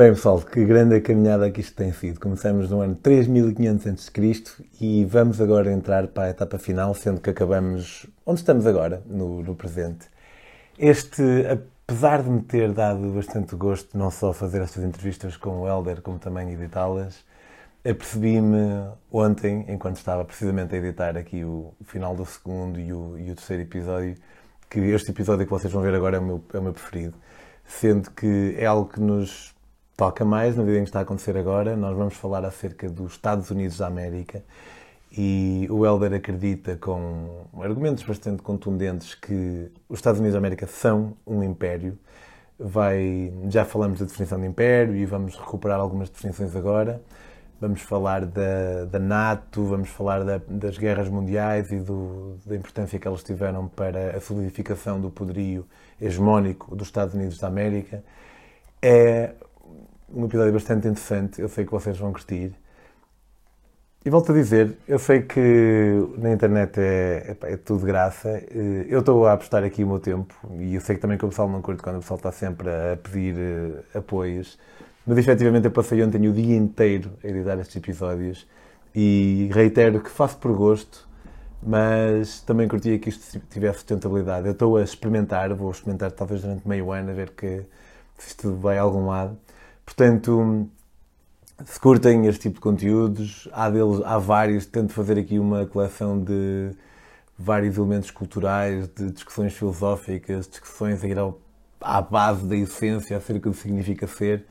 Bem, pessoal, que grande a caminhada que isto tem sido. Começamos no ano 3500 a.C. e vamos agora entrar para a etapa final, sendo que acabamos onde estamos agora, no, no presente. Este, apesar de me ter dado bastante gosto não só fazer estas entrevistas com o Helder, como também editá-las, apercebi-me ontem, enquanto estava precisamente a editar aqui o, o final do segundo e o, e o, terceiro episódio, que este episódio que vocês vão ver agora é o meu, é o meu preferido, sendo que é algo que nos toca mais na vida em que está a acontecer agora. Nós vamos falar acerca dos Estados Unidos da América e o Helder acredita, com argumentos bastante contundentes, que os Estados Unidos da América são um império. Vai, já falamos da definição de império e vamos recuperar algumas definições agora. Vamos falar da, da NATO, vamos falar da, das guerras mundiais e do, da importância que elas tiveram para a solidificação do poderio hegemónico dos Estados Unidos da América. É um episódio bastante interessante, eu sei que vocês vão curtir. E volto a dizer, eu sei que na internet é, é, é tudo graça. Eh, eu estou a apostar aqui o meu tempo e eu sei que também que o pessoal não curte quando o pessoal está sempre a pedir uh, apoios. Mas efetivamente eu passei ontem o dia inteiro a editar estes episódios e reitero que faço por gosto, mas também curtia que isto tivesse sustentabilidade. Eu estou a experimentar, vou experimentar talvez durante meio ano a ver que se isto vai a algum lado. Portanto, se curtem este tipo de conteúdos, há, deles, há vários, tento fazer aqui uma coleção de vários elementos culturais, de discussões filosóficas, discussões a ir ao, à base da essência acerca do que significa ser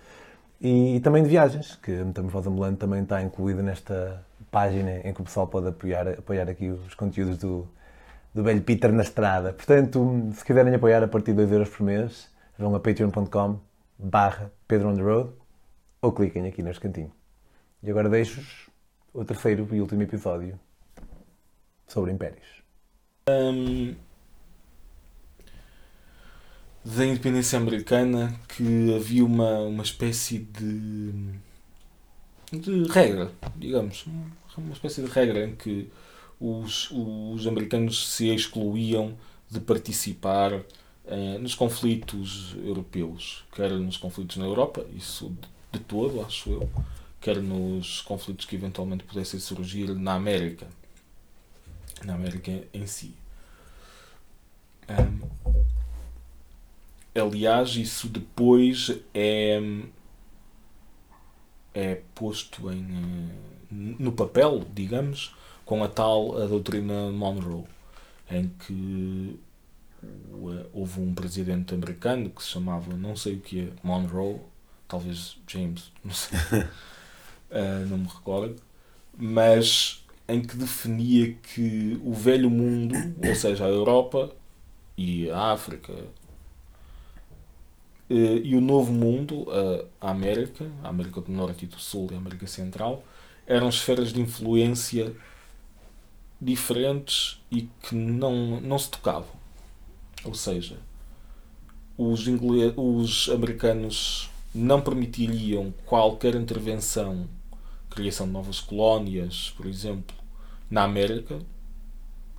e, e, também de viagens, que a Metamorfose Ambulante também está incluída nesta página em que o pessoal pode apoiar, apoiar aqui os conteúdos do, do velho Peter na estrada. Portanto, se quiserem apoiar a partir de 2 euros por mês, vão a patreon.com barra Pedro on the Road ou cliquem aqui neste cantinho. E agora deixo-vos o terceiro e último episódio sobre impérios. Um, da independência americana que havia uma, uma espécie de, de regra, digamos, uma espécie de regra em que os, os americanos se excluíam de participar nos conflitos europeus, quer nos conflitos na Europa, isso de, todo, acho eu, quer nos conflitos que eventualmente pudessem surgir na América, na América em si. Aliás, isso depois é, é posto em, eh, no papel, digamos, com a tal a doutrina Monroe, em que houve um presidente americano que se chamava, não sei o que é, Monroe, talvez James, não sei, uh, não me recordo, mas em que definia que o velho mundo, ou seja, a Europa e a África uh, e o novo mundo, uh, a América, a América do Norte e do Sul e a América Central, eram esferas de influência diferentes e que não, não se tocavam. Ou seja, os, ingleses, os americanos não permitiriam qualquer intervenção, criação de novas colónias, por exemplo, na América.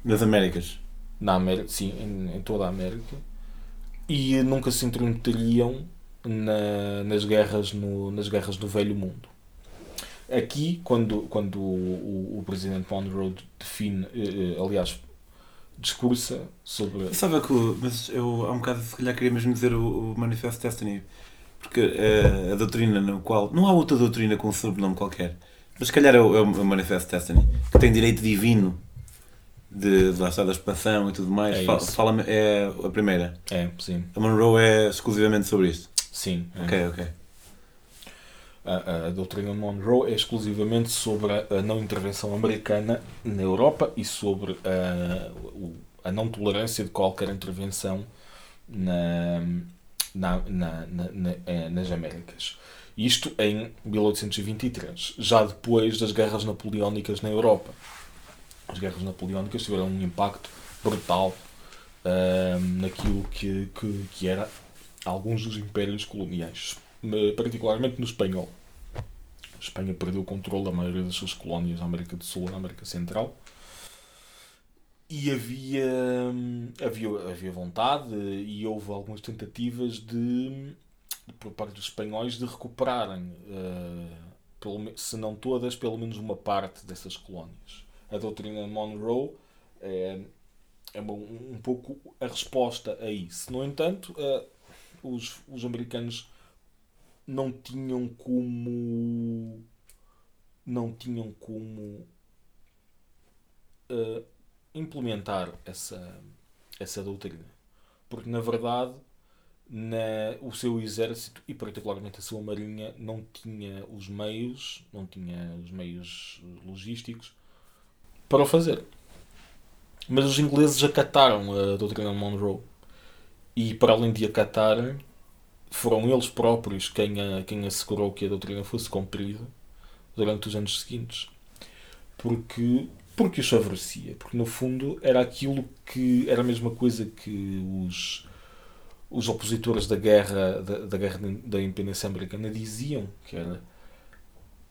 Nas Américas? Na América, sim, em, em toda a América. E nunca se intrometeriam na, nas, guerras no, nas guerras do Velho Mundo. Aqui, quando, quando o, o, o presidente Monroe define, eh, eh aliás, discursa sobre. Sabe que. Mas eu há um bocado, se calhar, queria mesmo dizer o, o Manifesto Destiny. Porque a, a, doutrina no qual. Não há outra doutrina com um sobrenome qualquer. Mas se calhar é o, é o Manifesto Destiny. Que tem direito divino de, de lá está da expansão e tudo mais. É, fala, fala, é a primeira. É, sim. A Monroe é exclusivamente sobre isto. Sim. É. Ok, ok a, a, doutrina Monroe é exclusivamente sobre a, não intervenção americana na Europa e sobre a, a não tolerância de qualquer intervenção na, na, na, na, eh, nas Américas. Isto em 1823, já depois das guerras napoleónicas na Europa. As guerras napoleónicas tiveram um impacto brutal uh, naquilo que, que, que era alguns dos impérios coloniais particularmente no espanhol. A Espanha perdeu o controle da maioria das suas colónias na América do Sul e na América Central. E havia, havia, havia vontade e houve algumas tentativas de, por parte dos espanhóis de recuperarem, uh, se não todas, pelo menos uma parte dessas colónias. A doutrina Monroe é, é um, um pouco a resposta a isso. No entanto, uh, os, os americanos não tinham como não tinham como uh, implementar essa, essa doutrina. Porque, na verdade, na, o seu exército e particularmente a sua marinha não tinha os meios, não tinha os meios logísticos para o fazer. Mas os ingleses acataram a doutrina Monroe e para além de acatarem, foram eles próprios quem, a, quem assegurou que a doutrina fosse cumprida durante os anos seguintes. Porque, porque os favorecia. Porque no fundo era aquilo que era a mesma coisa que os os opositores da guerra da, da guerra da independência americana diziam que era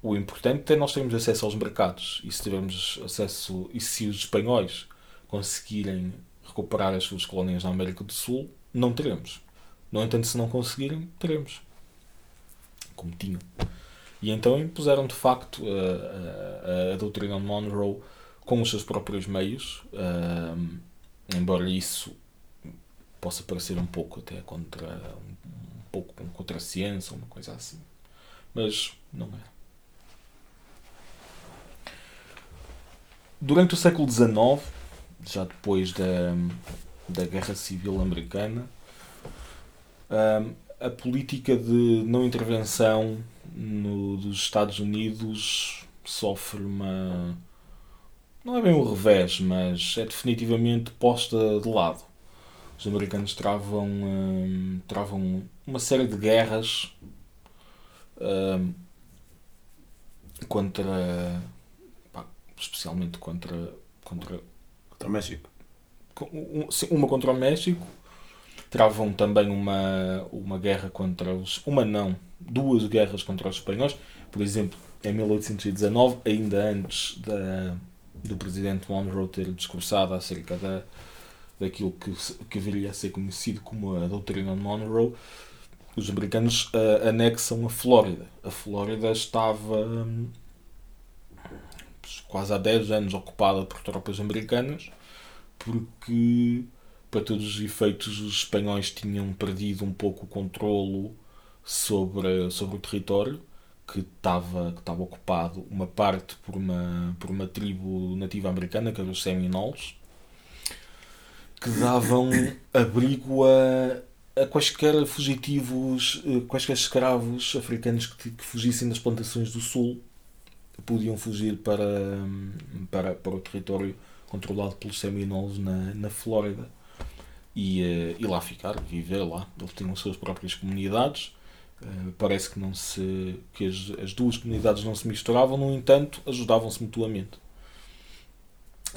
o importante é nós termos acesso aos mercados e se tivermos acesso e se os espanhóis conseguirem recuperar as suas colónias na América do Sul não teremos no entanto se não conseguirem teremos como tinham e então impuseram de facto a, a, a doutrina Monroe com os seus próprios meios embora isso possa parecer um pouco até contra um, pouco contra a ciência, uma coisa assim. Mas não é. Durante o século XIX, já depois da, da Guerra Civil Americana, a política de não intervenção no, dos Estados Unidos sofre uma. não é bem um revés, mas é definitivamente posta de lado os americanos travam, hum, travam uma série de guerras hum, contra. Pá, especialmente contra. contra contra o México. Uma contra o México. Travam também uma, uma guerra contra os. Uma não, duas guerras contra os espanhóis. Por exemplo, em 1819, ainda antes da, do presidente Monroe ter discursado acerca da, daquilo que, que viria a ser conhecido como a doutrina Monroe, os americanos uh, anexam a Flórida. A Flórida estava um, quase há 10 anos ocupada por tropas americanas, porque, para todos os efeitos, os espanhóis tinham perdido um pouco o controlo sobre, sobre o território que estava, que estava ocupado, uma parte por uma, por uma tribo nativa americana, que era os Seminoles, que davam abrigo a, a quaisquer fugitivos, eh, quaisquer escravos africanos que, que fugissem das plantações do sul podiam fugir para, para, para o território controlado pelos Seminoles na, na Flórida e, eh, e lá ficar, viver lá. Eles tinham as suas próprias comunidades. Uh, parece que não se que as, as duas comunidades não se misturavam, no entanto, ajudavam-se mutuamente.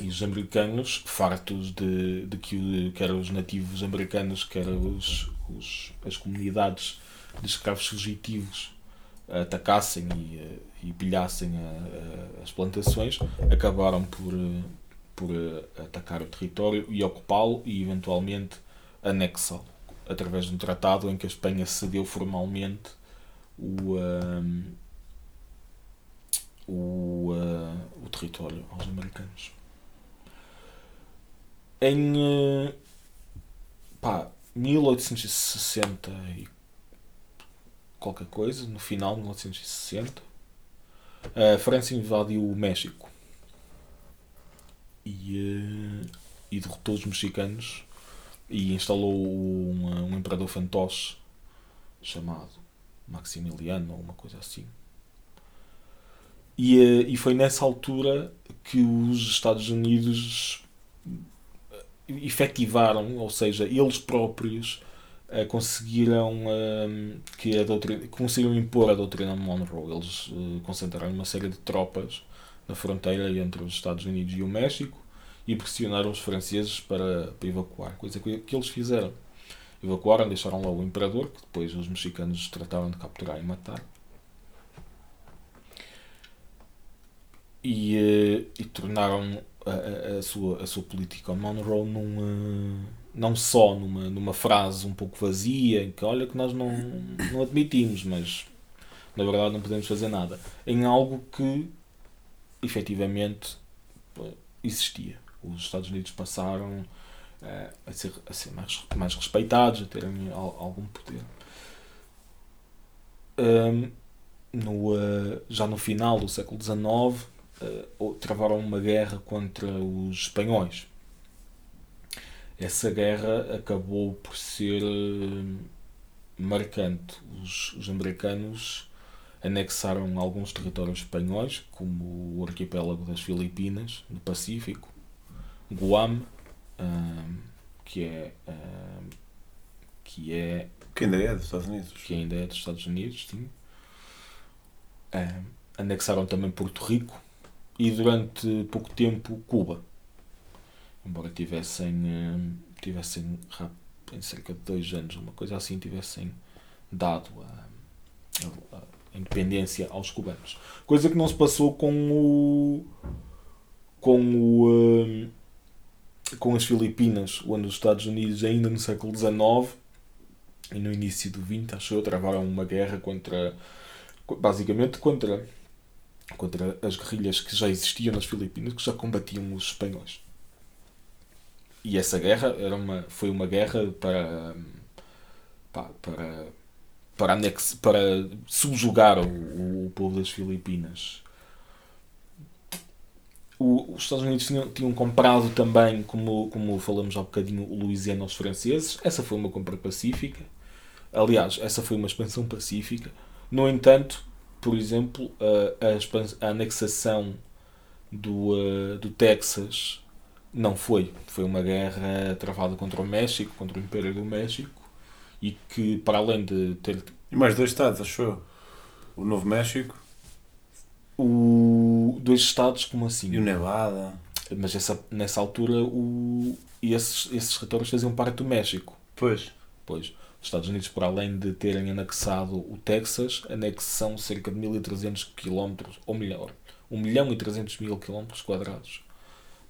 E os americanos, fartos de, de que quer os nativos americanos, quer os, os, as comunidades de escravos fugitivos atacassem e, eh, e pilhassem a, a, as plantações, acabaram por, por eh, atacar o território e ocupá-lo e eventualmente anexá-lo através de um tratado em que a Espanha cedeu formalmente o, um, o, uh, o território aos americanos. Em eh, pá, 1860 e qualquer coisa, no final de 1860, a França invadiu o México e, eh, e derrotou os mexicanos e instalou um, um imperador fantoche chamado Maximiliano ou uma coisa assim. E, eh, e foi nessa altura que os Estados Unidos efetivaram, ou seja, eles próprios uh, conseguiram uh, que a doutrina, conseguiram impor a doutrina Monroe. Eles uh, concentraram uma série de tropas na fronteira entre os Estados Unidos e o México e pressionaram os franceses para, para evacuar, coisa que, que eles fizeram. Evacuaram, deixaram lá o imperador, que depois os mexicanos trataram de capturar e matar. E, e tornaram a, a, sua, a sua política Monroe num, uh, não só numa, numa frase um pouco vazia, em que olha que nós não, não admitimos, mas na verdade não podemos fazer nada, em algo que efetivamente existia. Os Estados Unidos passaram uh, a ser, a ser mais, mais respeitados, a terem algum poder. Um, no, uh, já no final do século XIX, uh, travaram uma guerra contra os espanhóis. Essa guerra acabou por ser uh, marcante. Os, os americanos anexaram alguns territórios espanhóis, como o arquipélago das Filipinas, no Pacífico, Guam, um, que é um, que é que ainda é dos Estados Unidos. que ainda é dos Estados Unidos sim. Um, anexaram também Porto Rico e durante pouco tempo Cuba. Embora tivessem tivessem em cerca de dois anos uma coisa assim tivessem dado a, a, a independência aos cubanos coisa que não se passou com o com o com as Filipinas, onde os Estados Unidos, ainda no século XIX e no início do XX, acho eu, travaram uma guerra contra, basicamente contra, contra as guerrilhas que já existiam nas Filipinas, que já combatiam os espanhóis. E essa guerra era uma, foi uma guerra para, para, para, para, subjugar o, o povo das Filipinas o, os Estados Unidos tinham, tinham, comprado também, como, como falamos há bocadinho, o Louisiana aos franceses. Essa foi uma compra pacífica. Aliás, essa foi uma expansão pacífica. No entanto, por exemplo, a, a, a anexação do, uh, do Texas não foi. Foi uma guerra travada contra o México, contra o Império do México, e que, para além de ter. E mais dois Estados, achou? O Novo México o, dois estados, como assim? E o Nevada. Mas essa, nessa altura o, esses, esses territórios faziam parte do México. Pois. Pois. Os Estados Unidos, por além de terem anexado o Texas, anexam cerca de 1.300 km, ou melhor, 1 milhão e 300 mil km quadrados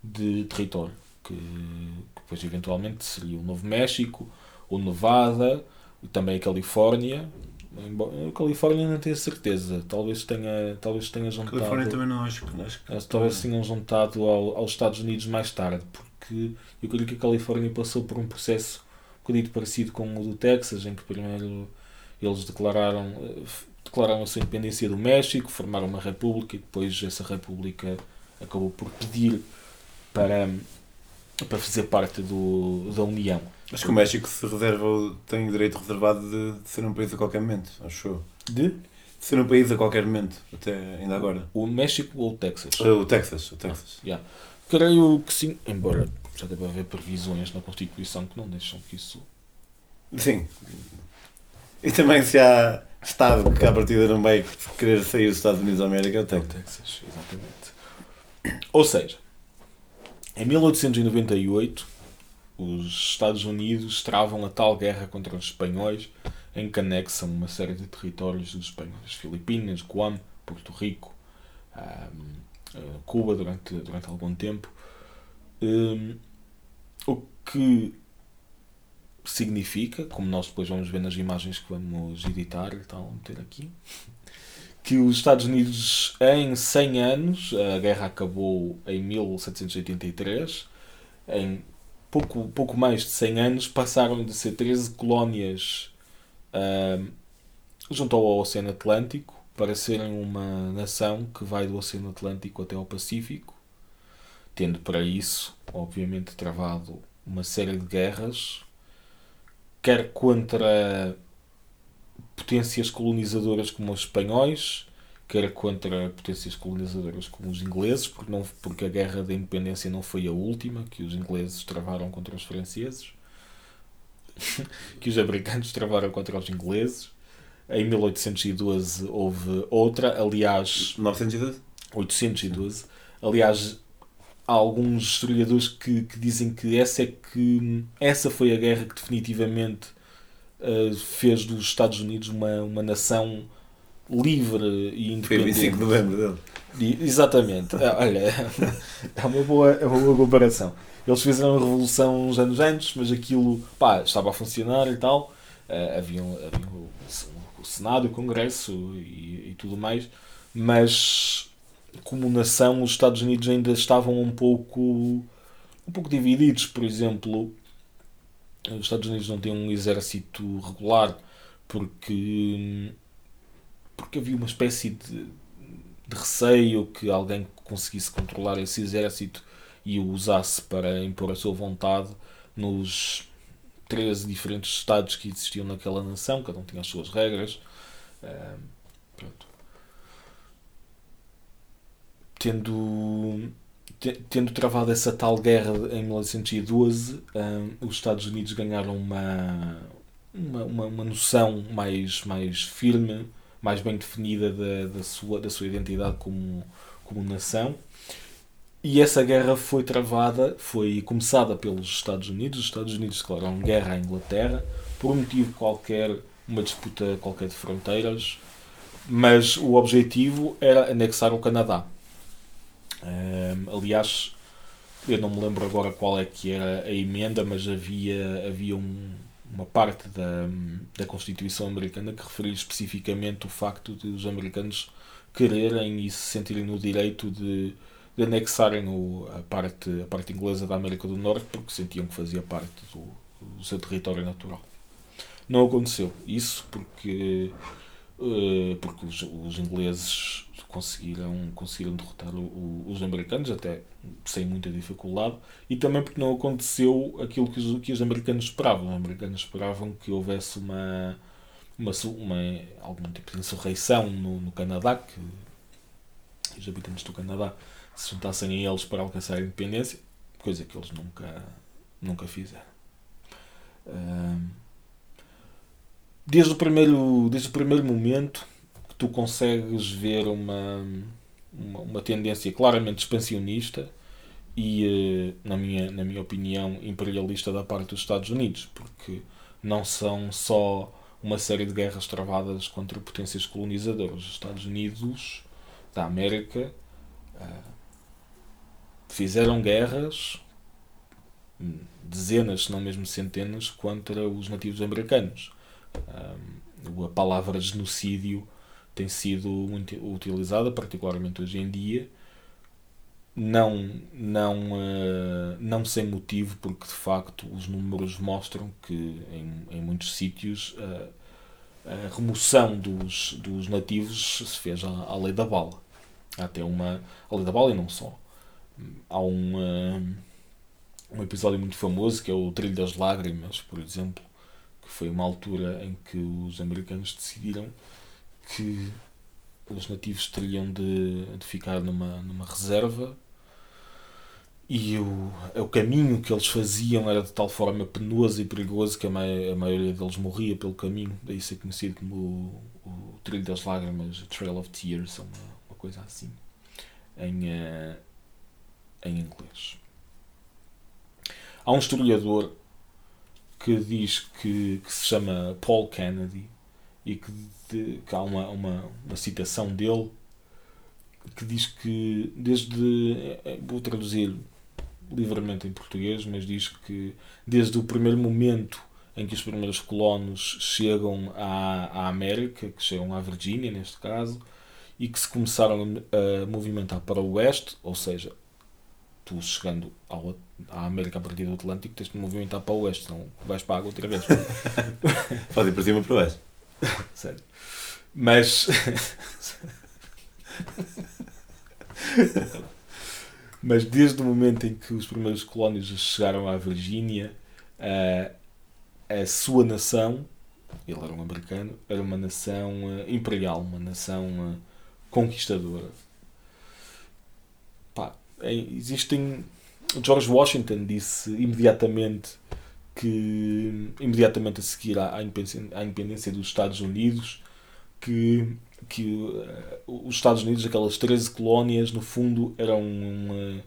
de território, que, que depois eventualmente seria o Novo México, o Nevada, e também a Califórnia, a Califórnia não tenho certeza. Talvez tenha, talvez tenha juntado. Califórnia também não acho. Acho que talvez tenham juntado ao, aos Estados Unidos mais tarde, porque eu creio que a Califórnia passou por um processo um bocadinho parecido com o do Texas, em que primeiro eles declararam, declararam a sua independência do México, formaram uma república e depois essa república acabou por pedir para, para fazer parte do, da União. Acho que o México se reserva, tem o direito reservado de, de ser um país a qualquer momento, acho De? De ser um país a qualquer momento, até ainda agora. O México ou o Texas? Uh, o Texas, o Texas. Ah, yeah. Creio que sim, embora já deve haver previsões na Constituição que não deixam que isso. Sim. E também se há Estado que à partida não vai querer sair dos Estados Unidos da América, é o Texas. O Texas, exatamente. Ou seja, em 1898 os Estados Unidos travam a tal guerra contra os espanhóis em que anexam uma série de territórios dos espanhóis. Filipinas, Guam, Porto Rico, um, Cuba durante, durante algum tempo. Um, o que significa, como nós depois vamos ver nas imagens que vamos editar tal, meter aqui, que os Estados Unidos em 100 anos, a guerra acabou em 1783, em pouco, pouco mais de 100 anos, passaram de ser 13 colónias uh, junto ao Oceano Atlântico para serem uma nação que vai do Oceano Atlântico até ao Pacífico, tendo para isso, obviamente, travado uma série de guerras, quer contra potências colonizadoras como os espanhóis, quer contra potências colonizadoras como os ingleses, porque, não, porque a guerra da independência não foi a última que os ingleses travaram contra os franceses, que os americanos travaram contra os ingleses. Em 1812 houve outra, aliás. 912? 812. Aliás, há alguns historiadores que, que dizem que essa é que essa foi a guerra que definitivamente uh, fez dos Estados Unidos uma, uma nação livre e independente. Foi 25 de novembro dele. Exatamente. É, olha, é uma boa, é uma boa comparação. Eles fizeram a revolução uns anos antes, mas aquilo pá, estava a funcionar e tal. Uh, havia, havia o, o, Senado, o Congresso e, e, tudo mais, mas como nação, os Estados Unidos ainda estavam um pouco, um pouco divididos. Por exemplo, os Estados Unidos não têm um exército regular porque, porque havia uma espécie de, de receio que alguém conseguisse controlar esse exército e o usasse para impor a sua vontade nos 13 diferentes estados que existiam naquela nação, cada um tinha as suas regras. Uh, pronto. Tendo, tendo travado essa tal guerra em 1912, uh, os Estados Unidos ganharam uma, uma, uma, uma, noção mais, mais firme, mais bem definida da, da, sua, da sua identidade como, como nação e essa guerra foi travada, foi começada pelos Estados Unidos. Os Estados Unidos declararam guerra à Inglaterra por um motivo qualquer, uma disputa qualquer de fronteiras, mas o objetivo era anexar o Canadá. Um, aliás, eu não me lembro agora qual é que era a emenda, mas havia, havia um, uma parte da, da Constituição Americana que referia especificamente o facto de os americanos quererem e se sentirem no direito de de anexarem o, a, parte, a parte inglesa da América do Norte porque sentiam que fazia parte do, do seu território natural. Não aconteceu isso porque, uh, porque os, os, ingleses conseguiram, conseguiram derrotar o, o, os americanos, até sem muita dificuldade, e também porque não aconteceu aquilo que os, que os americanos esperavam. Os americanos esperavam que houvesse uma, uma, uma algum tipo de insurreição no, no Canadá, que os habitantes do Canadá se juntassem a eles para alcançar a independência, coisa que eles nunca, nunca fizeram. Desde o, primeiro, desde o primeiro momento tu consegues ver uma, uma, uma tendência claramente expansionista e, eh, na minha, na minha opinião, imperialista da parte dos Estados Unidos, porque não são só uma série de guerras travadas contra potências colonizadoras. Os Estados Unidos da América ah, fizeram guerras, dezenas, se não mesmo centenas, contra os nativos americanos. Um, a palavra genocídio tem sido muito utilizada, particularmente hoje em dia, não, não, uh, não sem motivo, porque de facto os números mostram que em, em muitos sítios uh, a remoção dos, dos nativos se fez à, à lei da bala. Há até uma. a lei da bala e não só há um, um, um episódio muito famoso que é o Trilho das Lágrimas, por exemplo, que foi uma altura em que os americanos decidiram que os nativos teriam de, de ficar numa, numa reserva e o, o caminho que eles faziam era de tal forma penoso e perigoso que a, a maioria deles morria pelo caminho, daí ser conhecido como o, o Trilho das Lágrimas, Trail of Tears, uma, uma coisa assim, em, uh, em inglês. Há um historiador que diz que, que se chama Paul Kennedy e que, de, que há uma, uma, uma citação dele que diz que desde eh, vou traduzir livremente em português, mas diz que desde o primeiro momento em que os primeiros colonos chegam à, à América, que chegam à Virgínia neste caso, e que se começaram a movimentar para o oeste, ou seja, tu chegando ao, à América a partir do Atlântico tens de movimentar para o oeste, senão vais para a água outra vez. Pode ir para cima para o oeste. Sério. Mas. Mas desde o momento em que os primeiros colónios chegaram à Virgínia, a, a sua nação, ele era um americano, era uma nação eh, imperial, uma nação eh, conquistadora existem. George Washington disse imediatamente que imediatamente a seguir à independência, à independência dos Estados Unidos que, que uh, os Estados Unidos, aquelas 13 colónias, no fundo eram um,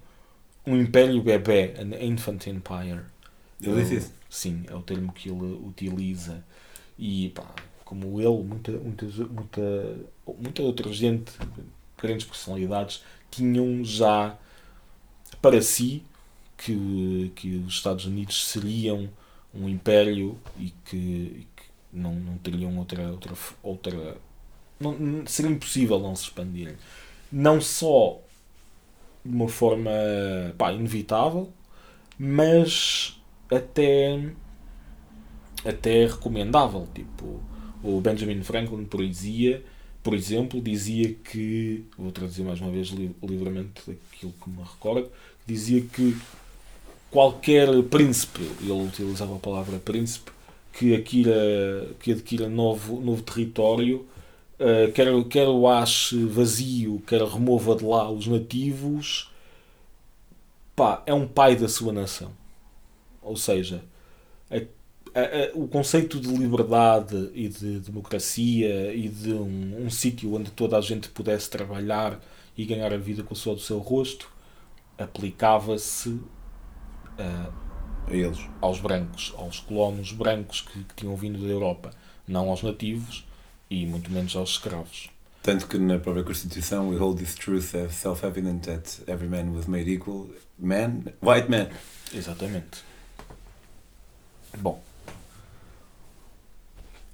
um império bebê, an infant empire. Ele disse isso? Sim, é o termo que ele utiliza. E pá, como ele, muita, muita, muita, muita outra gente grandes personalidades tinham já para si que, que os Estados Unidos seriam um império e que, e que não, não teriam outra. outra, outra não, seria impossível não se expandirem. Não só de uma forma pá, inevitável, mas até, até recomendável. Tipo, o Benjamin Franklin, por, dizia, por exemplo, dizia que, vou traduzir mais uma vez livremente aquilo que me recordo, dizia que qualquer príncipe, ele utilizava a palavra príncipe, que adquira, que adquira novo, novo território, uh, quer, quer o ache vazio, quer remova de lá os nativos, pá, é um pai da sua nação. Ou seja, a, a, a, o conceito de liberdade e de democracia e de um, um sítio onde toda a gente pudesse trabalhar e ganhar a vida com o sol do seu rosto aplicava-se uh, a eles. aos brancos, aos colonos brancos que, que, tinham vindo da Europa, não aos nativos e muito menos aos escravos. Tanto que na própria Constituição, we hold this truth as self-evident that every man was made equal, man, white man. Exatamente. Bom,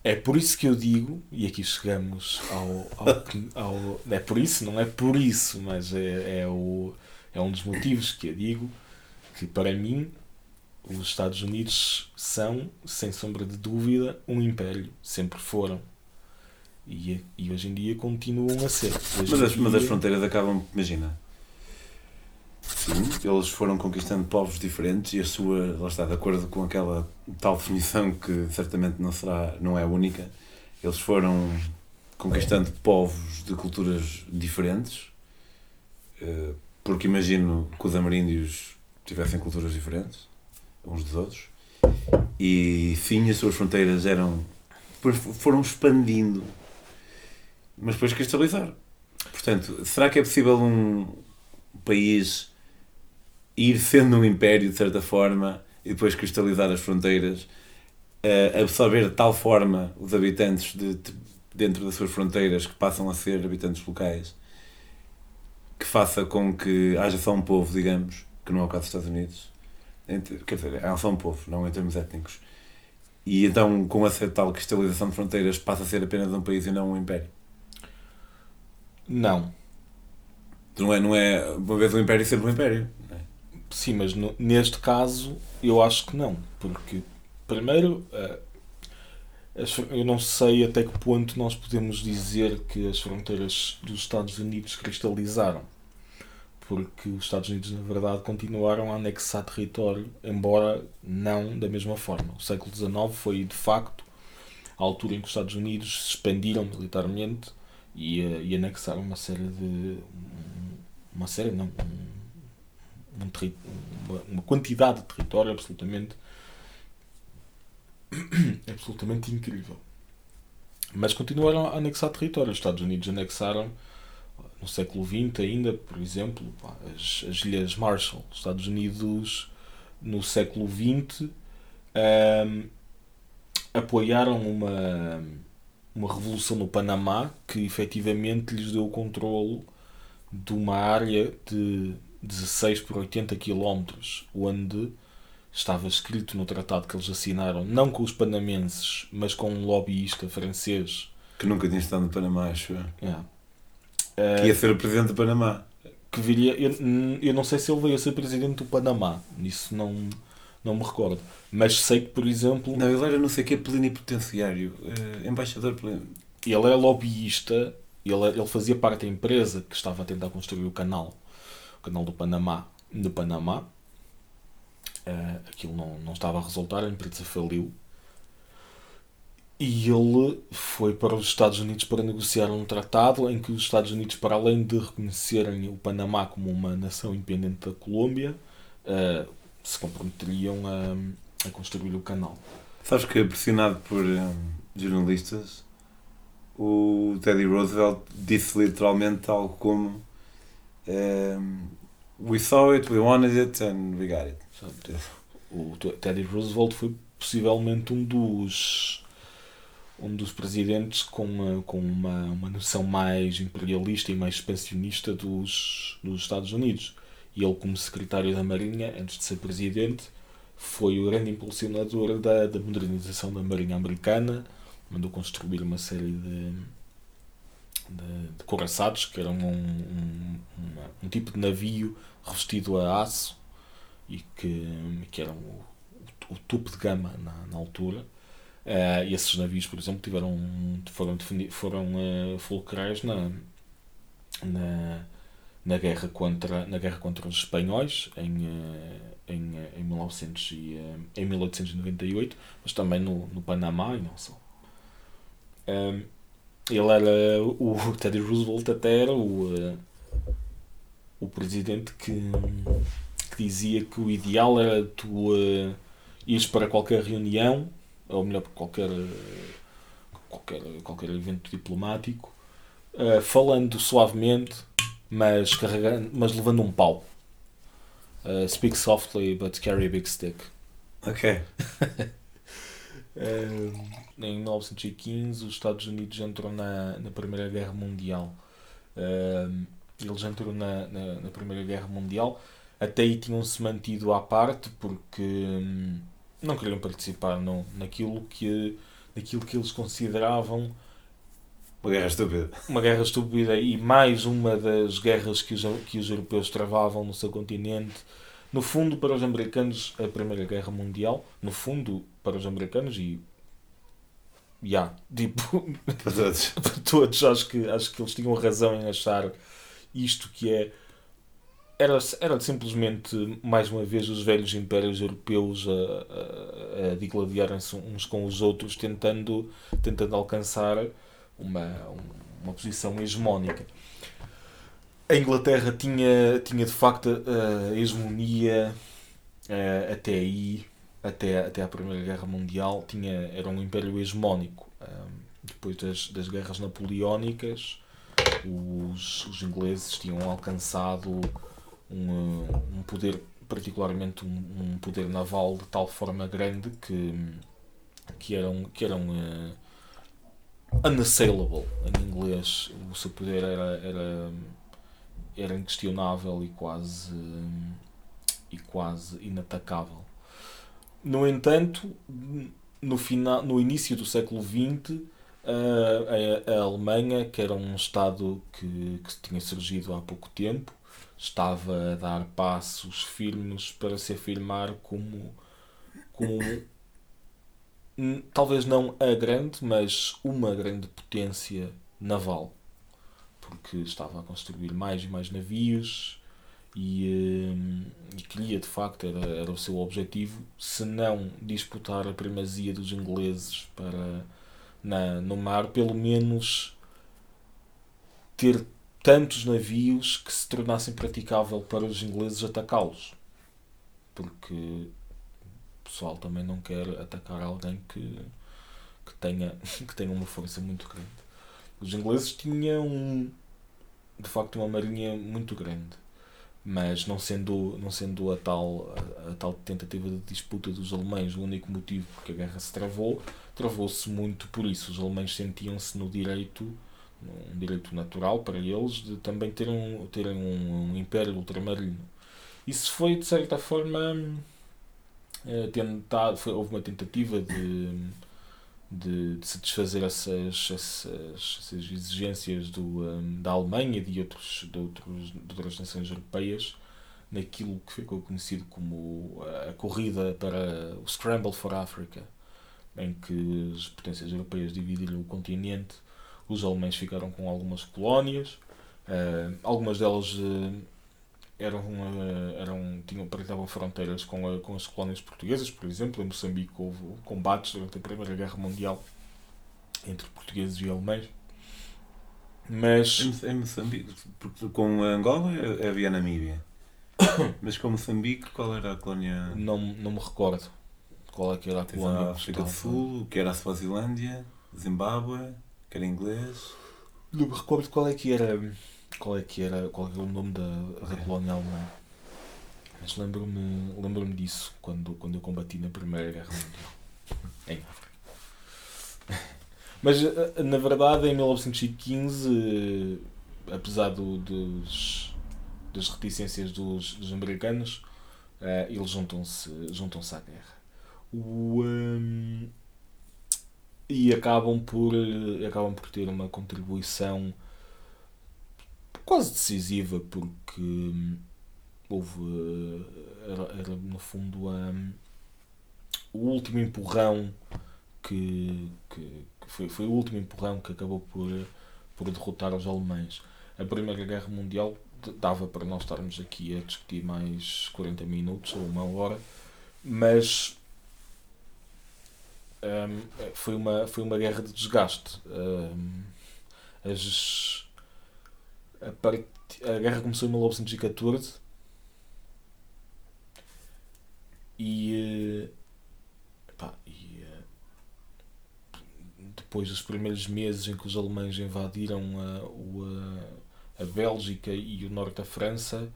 é por isso que eu digo, e aqui chegamos ao, ao, ao é por isso, não é por isso, mas é, é, o, é um dos motivos que eu digo que para mim os Estados Unidos são, sem sombra de dúvida, um império. Sempre foram. E, e hoje em dia continuam a ser. mas as, dia... mas as fronteiras acabam, imagina. Sim, eles foram conquistando povos diferentes e a sua, lá está, de acordo com aquela tal definição que certamente não será, não é única, eles foram conquistando povos de culturas diferentes, eh, porque imagino que os ameríndios tivessem culturas diferentes uns dos outros. E sim, as suas fronteiras eram. foram expandindo, mas depois cristalizaram. Portanto, será que é possível um país ir sendo um império de certa forma e depois cristalizar as fronteiras, absorver de tal forma os habitantes de, de, dentro das suas fronteiras que passam a ser habitantes locais que faça com que haja só um povo, digamos, que não é o caso dos Estados Unidos, quer dizer, é só um povo, não em termos étnicos. E então, com essa tal cristalização de fronteiras, passa a ser apenas um país e não um império? Não. Não é, não é uma vez um império sempre um império. É? Sim, mas no, neste caso eu acho que não. Porque, primeiro, uh, eu não sei até que ponto nós podemos dizer que as fronteiras dos Estados Unidos cristalizaram porque os Estados Unidos, na verdade, continuaram a anexar território, embora não da mesma forma. O século XIX foi, de facto, a altura em que os Estados Unidos se expandiram militarmente e, eh, e anexaram uma série de. uma série, não. Um, um, uma quantidade de território absolutamente. absolutamente incrível. Mas continuaram a anexar território. Os Estados Unidos anexaram no século XX ainda, por exemplo, as, as Ilhas Marshall, Estados Unidos no século XX um, apoiaram uma, uma revolução no Panamá que efetivamente lhes deu o controle de uma área de 16 por 80 km, onde estava escrito no tratado que eles assinaram, não com os panamenses, mas com um lobbyista francês. Que nunca tinha estado no Panamá, acho. É. Que ia ser o presidente do Panamá. Que viria. Eu, eu não sei se ele veio a ser presidente do Panamá. Isso não, não me recordo. Mas sei que, por exemplo. Não, ele era não sei o que, plenipotenciário. Uh, embaixador plenipotenciário. Ele era lobbyista. Ele, ele fazia parte da empresa que estava a tentar construir o canal. O canal do Panamá. Do Panamá. Uh, aquilo não, não estava a resultar, a empresa faliu. E ele foi para os Estados Unidos para negociar um tratado em que os Estados Unidos, para além de reconhecerem o Panamá como uma nação independente da Colômbia, uh, se comprometeriam a, a, construir o canal. Sabes que, pressionado por um, eh, jornalistas, o Teddy Roosevelt disse literalmente algo como um, eh, We saw it, we wanted it and we got it. O Teddy Roosevelt foi possivelmente um dos um dos presidentes com, uma, com uma, uma noção mais imperialista e mais expansionista dos, dos Estados Unidos. E ele, como secretário da Marinha, antes de ser presidente, foi o grande impulsionador da, da modernização da Marinha Americana, mandou construir uma série de, de, de coraçados, que eram um, um, um, tipo de navio revestido a aço e que, que eram o, o, o topo de gama na, na altura. Uh, esses navios, por exemplo, tiveram, foram, foram uh, fulcrais na, na, na, guerra contra, na guerra contra os espanhóis em, uh, em, em, 1900 e, em 1898, mas também no, no Panamá e não só. Um, ele era o Teddy Roosevelt até era o, o presidente que, que dizia que o ideal era tu uh, ires para qualquer reunião ou melhor, por qualquer, qualquer, qualquer evento diplomático, uh, falando suavemente, mas, carregando, mas levando um pau. Uh, speak softly, but carry a big stick. Ok. uh, em 1915, os Estados Unidos entram na, na Primeira Guerra Mundial. Eles entram na, na, na, Primeira Guerra Mundial. Até aí tinham-se mantido à parte porque. Um, não queriam participar no, naquilo, que, naquilo que eles consideravam uma guerra estúpida. Uma guerra estúpida e mais uma das guerras que os, que os europeus travavam no seu continente. No fundo, para os americanos, a Primeira Guerra Mundial, no fundo, para os americanos e. Já, yeah, tipo. Para todos. para todos, acho que, acho que eles tinham razão em achar isto que é era, era simplesmente, mais uma vez, os velhos impérios europeus a, a, a digladiarem-se uns com os outros, tentando, tentando alcançar uma, uma posição hegemónica. A Inglaterra tinha, tinha de facto a hegemonia até aí, até, até a Primeira Guerra Mundial, tinha, era um império hegemónico. Depois das, das guerras napoleónicas, os, os ingleses tinham alcançado um, um poder, particularmente um, um, poder naval de tal forma grande que, que eram, que eram uh, unassailable em inglês. O seu poder era, era, era inquestionável e quase, e quase inatacável. No entanto, no, final, no início do século XX, a, a, a Alemanha, que era um Estado que, que tinha surgido há pouco tempo, estava a dar passos firmes para se afirmar como, como talvez não a grande, mas uma grande potência naval. Porque estava a construir mais e mais navios e, hum, e queria, de facto, era, era o seu objetivo, se não disputar a primazia dos ingleses para, na, no mar, pelo menos ter tantos navios que se tornassem praticável para os ingleses atacá-los. Porque o pessoal também não quer atacar alguém que, que, tenha, que tenha uma força muito grande. Os ingleses tinham de facto uma marinha muito grande, mas não sendo, não sendo a, tal, a, a tal tentativa de disputa dos alemães o único motivo porque a guerra se travou, travou-se muito por isso. Os alemães sentiam-se no direito um direito natural para eles de também terem um, terem um, um império ultramarino. Isso foi, de certa forma, eh, tentado, foi, houve uma tentativa de, de, de satisfazer essas, essas, essas exigências do, um, da Alemanha e de, outros, de, outros, de outras nações europeias naquilo que ficou conhecido como a corrida para o Scramble for Africa, em que as potências europeias dividiram o continente os alemães ficaram com algumas colónias, uh, algumas delas uh, eram, uh, eram, tinham, partilhavam fronteiras com, com as colónias portuguesas, por exemplo, em Moçambique houve combates durante a Primeira Guerra Mundial entre portugueses e alemães. Mas. Em, Moçambique, porque com Angola havia a Namíbia. Mas com Moçambique, qual era a colónia? Não, não me recordo qual é que era a colónia. A África do Sul, que era a Suazilândia, Zimbábue que era inglês. Não me recordo qual é que era. Qual é que era. Qual era o nome da, da colónia alemã. Mas lembro-me lembro disso quando, quando eu combati na Primeira Guerra Mundial. em África. Mas, eh, na verdade, em 1915, eh, apesar do, dos, das reticências dos, dos americanos, eh, eles juntam-se juntam à guerra. O, um, e acabam por, acabam por ter uma contribuição quase decisiva, porque hum, houve, era, era no fundo, o último empurrão que, que, que, foi, foi o último empurrão que acabou por, por derrotar os alemães. A Primeira Guerra Mundial dava para nós estarmos aqui a discutir mais 40 minutos ou uma hora, mas um, foi, uma, foi uma guerra de desgaste. Um, as, a, part, a guerra começou em 1914 e, e depois dos primeiros meses em que os alemães invadiram a, a, a Bélgica e o norte da França,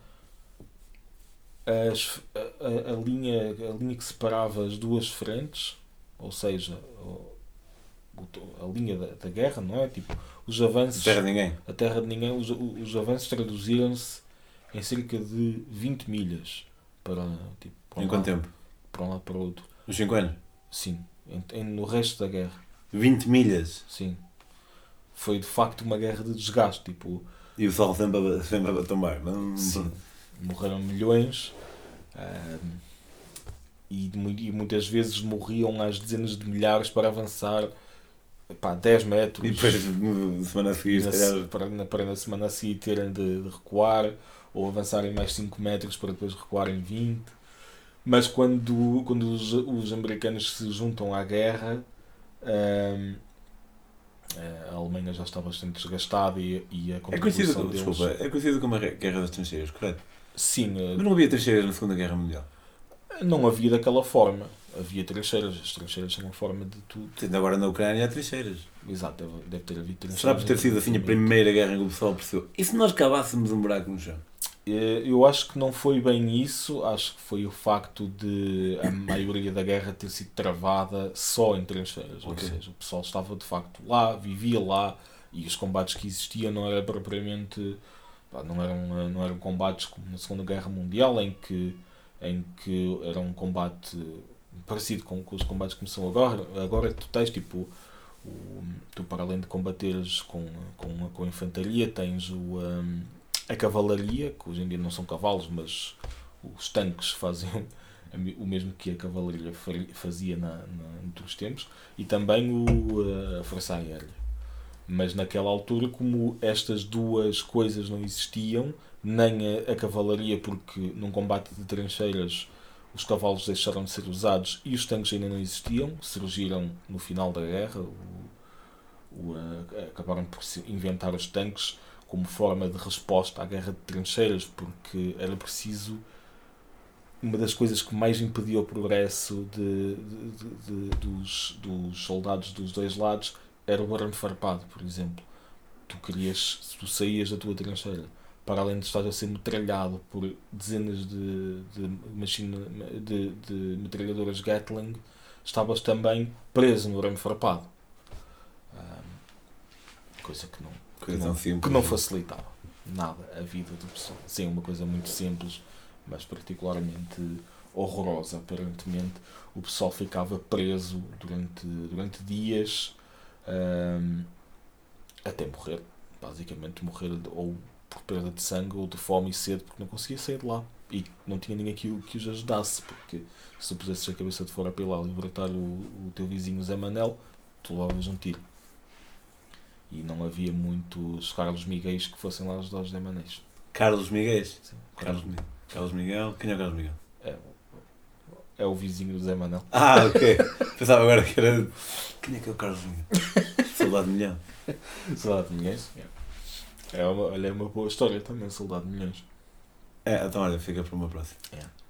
as, a, a, linha, a linha que separava as duas frentes, ou seja, a linha da, da guerra, não é? Tipo, os avanços. A terra de ninguém. A terra de ninguém, os, os avanços traduziram-se em cerca de 20 milhas para, tipo, para um em quanto lado, tempo? Para um lado para o outro. Nos 5 anos? Sim, em, em, no resto da guerra. 20 milhas? Sim. Foi de facto uma guerra de desgaste. Tipo, e o sol sempre a, sempre a tombar. Não... Sim. Morreram milhões. Um, e, e, muitas vezes morriam às dezenas de milhares para avançar pá, 10 metros. E depois, na semana a seguir, na, para, para na semana a seguir terem de, de, recuar, ou avançarem mais 5 metros para depois recuarem 20. Mas quando, quando os, os americanos se juntam à guerra, hum, a Alemanha já está bastante desgastada e, e a é conhecido, deles... desculpa, é conhecido como a Guerra das Trincheiras, correto? Sim. Eh, Mas não havia trincheiras na Segunda Guerra Mundial? Não havia daquela forma havia trincheiras. As trincheiras são uma forma de tudo. Tendo agora na Ucrânia há trincheiras. Exato, deve, deve ter havido trincheiras. Será por ter sido assim a primeira guerra em que o pessoal percebeu? E se nós cavássemos um buraco no chão? Eh, eu acho que não foi bem isso, acho que foi o facto de a maioria da guerra ter sido travada só em trincheiras. Okay. Ou seja, o pessoal estava de facto lá, vivia lá e os combates que existiam não eram propriamente. Não eram, não eram combates como na Segunda Guerra Mundial, em que, em que era um combate parecido com, os combates que são agora. Agora tu tens tipo. O, tu para além de combateres com, com, com a infantaria tens o, um, a cavalaria, que hoje em dia não são cavalos, mas os tanques fazem o mesmo que a cavalaria fazia na, na, nos tempos, e também o, a força aérea. Mas naquela altura, como estas duas coisas não existiam, nem a, a cavalaria, porque num combate de trincheiras os cavalos deixaram de ser usados e os tanques ainda não existiam, surgiram no final da guerra, o, o, uh, acabaram por inventar os tanques como forma de resposta à guerra de trincheiras, porque era preciso. Uma das coisas que mais impedia o progresso de, de, de, dos, dos soldados dos dois lados era o arame farpado, por exemplo. Tu querias, tu saías da tua trincheira para além de estar a ser metralhado por dezenas de, de, machina, de, de metralhadoras Gatling, estavas também preso no arame farpado. Um, coisa que não, coisa que, não, simples, que não facilitava nada a vida do pessoal. Sim, uma coisa muito simples, mas particularmente horrorosa, aparentemente. O pessoal ficava preso durante, durante dias um, até morrer. Basicamente, morrer ou por perda de sangue ou de fome e sede porque não conseguia sair de lá e não tinha ninguém que, que os ajudasse porque se tu pusesses a cabeça de fora pela libertar o, o teu vizinho Zé Manel tu levavas um tiro e não havia muitos Carlos Miguel que fossem lá ajudar os Zé Manéis Carlos Miguel? Sim, Carlos, Carlos, Carlos Miguel quem é o Carlos Miguel? É, é o vizinho do Zé Manel ah ok pensava agora que era quem é que é o Carlos Miguel? Soldado Milhão Soldado Milhões? Yeah. É uma, olha, é uma boa história também, Soldado de Milhões. É, então olha, fica para uma próxima. É.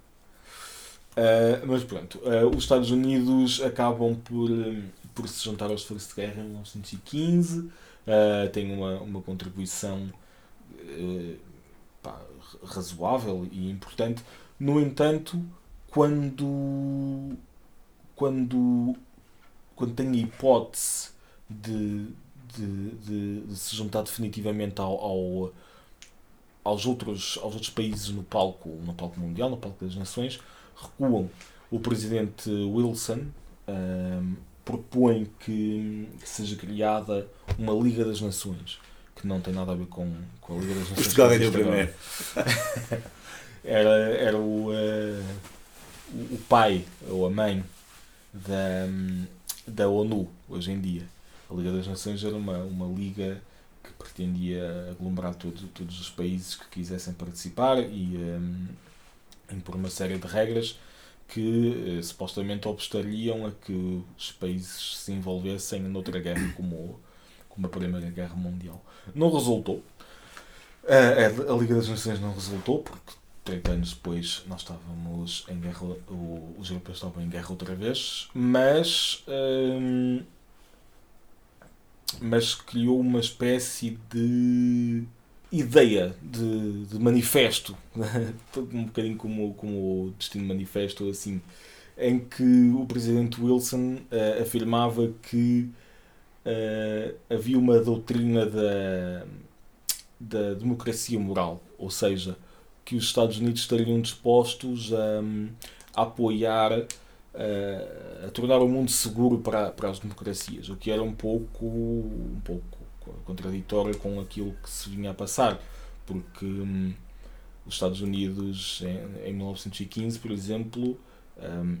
Uh, mas pronto, uh, os Estados Unidos acabam por, por se juntar aos esforço de guerra em 1915, uh, têm uma, uma contribuição pá, razoável e importante. No entanto, quando, quando, quando tem a hipótese de, de, de, de se juntar definitivamente ao, ao, aos, outros, aos outros países no palco, no palco mundial, no palco das nações, recuam. O presidente Wilson um, propõe que, que seja criada uma Liga das Nações, que não tem nada a ver com, com a Liga das Nações. Portugal ganhou primeiro. era, era o, uh, o pai ou a mãe da, da ONU hoje em dia. A Liga das Nações era uma, uma liga que pretendia aglomerar todo, todos os países que quisessem participar e um, impor uma série de regras que uh, supostamente obstariam a que os países se envolvessem noutra guerra como, como a Primeira Guerra Mundial. Não resultou. Uh, a Liga das Nações não resultou porque 30 anos depois nós estávamos em guerra, os europeus estavam em guerra outra vez, mas hum, mas criou uma espécie de ideia de, de manifesto, um bocadinho como, como o Destino Manifesto, assim, em que o presidente Wilson uh, afirmava que uh, havia uma doutrina da, da democracia moral, ou seja, que os Estados Unidos estariam dispostos a, a apoiar, a, a, tornar o mundo seguro para, para as democracias, o que era um pouco, um pouco contraditório com aquilo que se vinha a passar, porque hum, os Estados Unidos em, em 1915, por exemplo, um,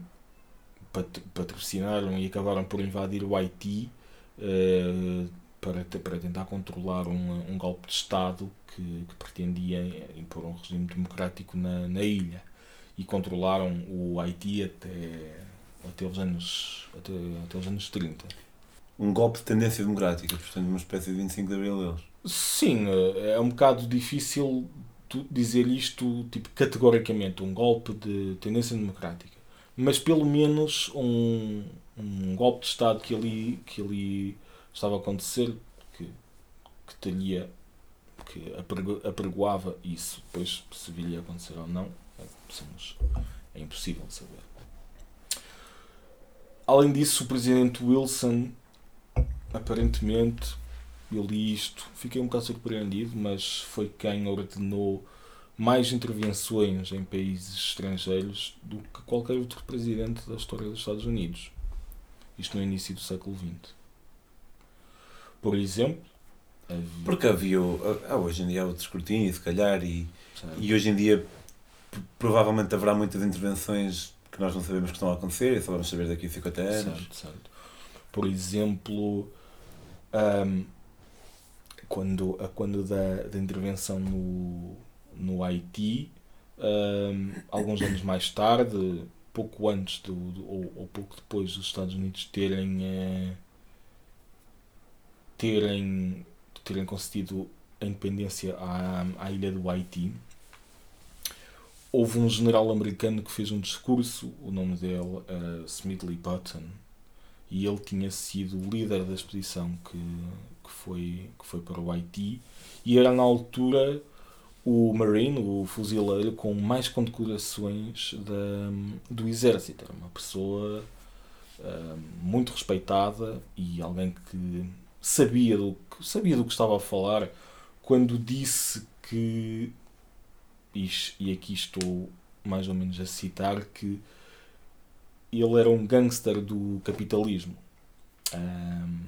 patrocinaram e acabaram por invadir o Haiti. Uh, para, para tentar controlar um, um golpe de Estado que, que pretendia impor um regime democrático na, na ilha. E controlaram o Haiti até, até, os anos, até, até os anos 30. Um golpe de tendência democrática, portanto, uma espécie de 25 de Abril deles. Sim, eh, é um bocado difícil dizer isto tipo, categoricamente, um golpe de tendência democrática. Mas pelo menos um, um golpe de Estado que ali, que ali estava a acontecer, que, que teria, que apregoava isso. Depois, se viria a acontecer ou não, somos, é impossível saber. Além disso, o presidente Wilson, aparentemente, eu li isto, fiquei um bocado surpreendido, mas foi quem ordenou mais intervenções em países estrangeiros do que qualquer outro presidente da história dos Estados Unidos. Isto no início do século XX por exemplo. Havia... Porque havia. Ah, hoje em dia há outro escrutínio, se calhar, e, e hoje em dia provavelmente haverá muitas intervenções que nós não sabemos que estão a acontecer e só vamos saber daqui a 50 anos. Certo, certo. Por exemplo, um, quando, quando da, da intervenção no, no Haiti, um, alguns anos mais tarde, pouco antes do, do ou, ou, pouco depois dos Estados Unidos terem. Uh, terem, terem concedido a independência à, à ilha do Haiti, houve um general americano que fez um discurso, o nome dele era Smedley Button, e ele tinha sido o líder da expedição que, que, foi, que foi para o Haiti, e era na altura o Marine, o fuzileiro, com mais condecorações da, do exército. Era uma pessoa uh, muito respeitada e alguém que sabia do, sabia do que estava a falar quando disse que, e aqui estou mais ou menos a citar, que ele era um gangster do capitalismo. Um,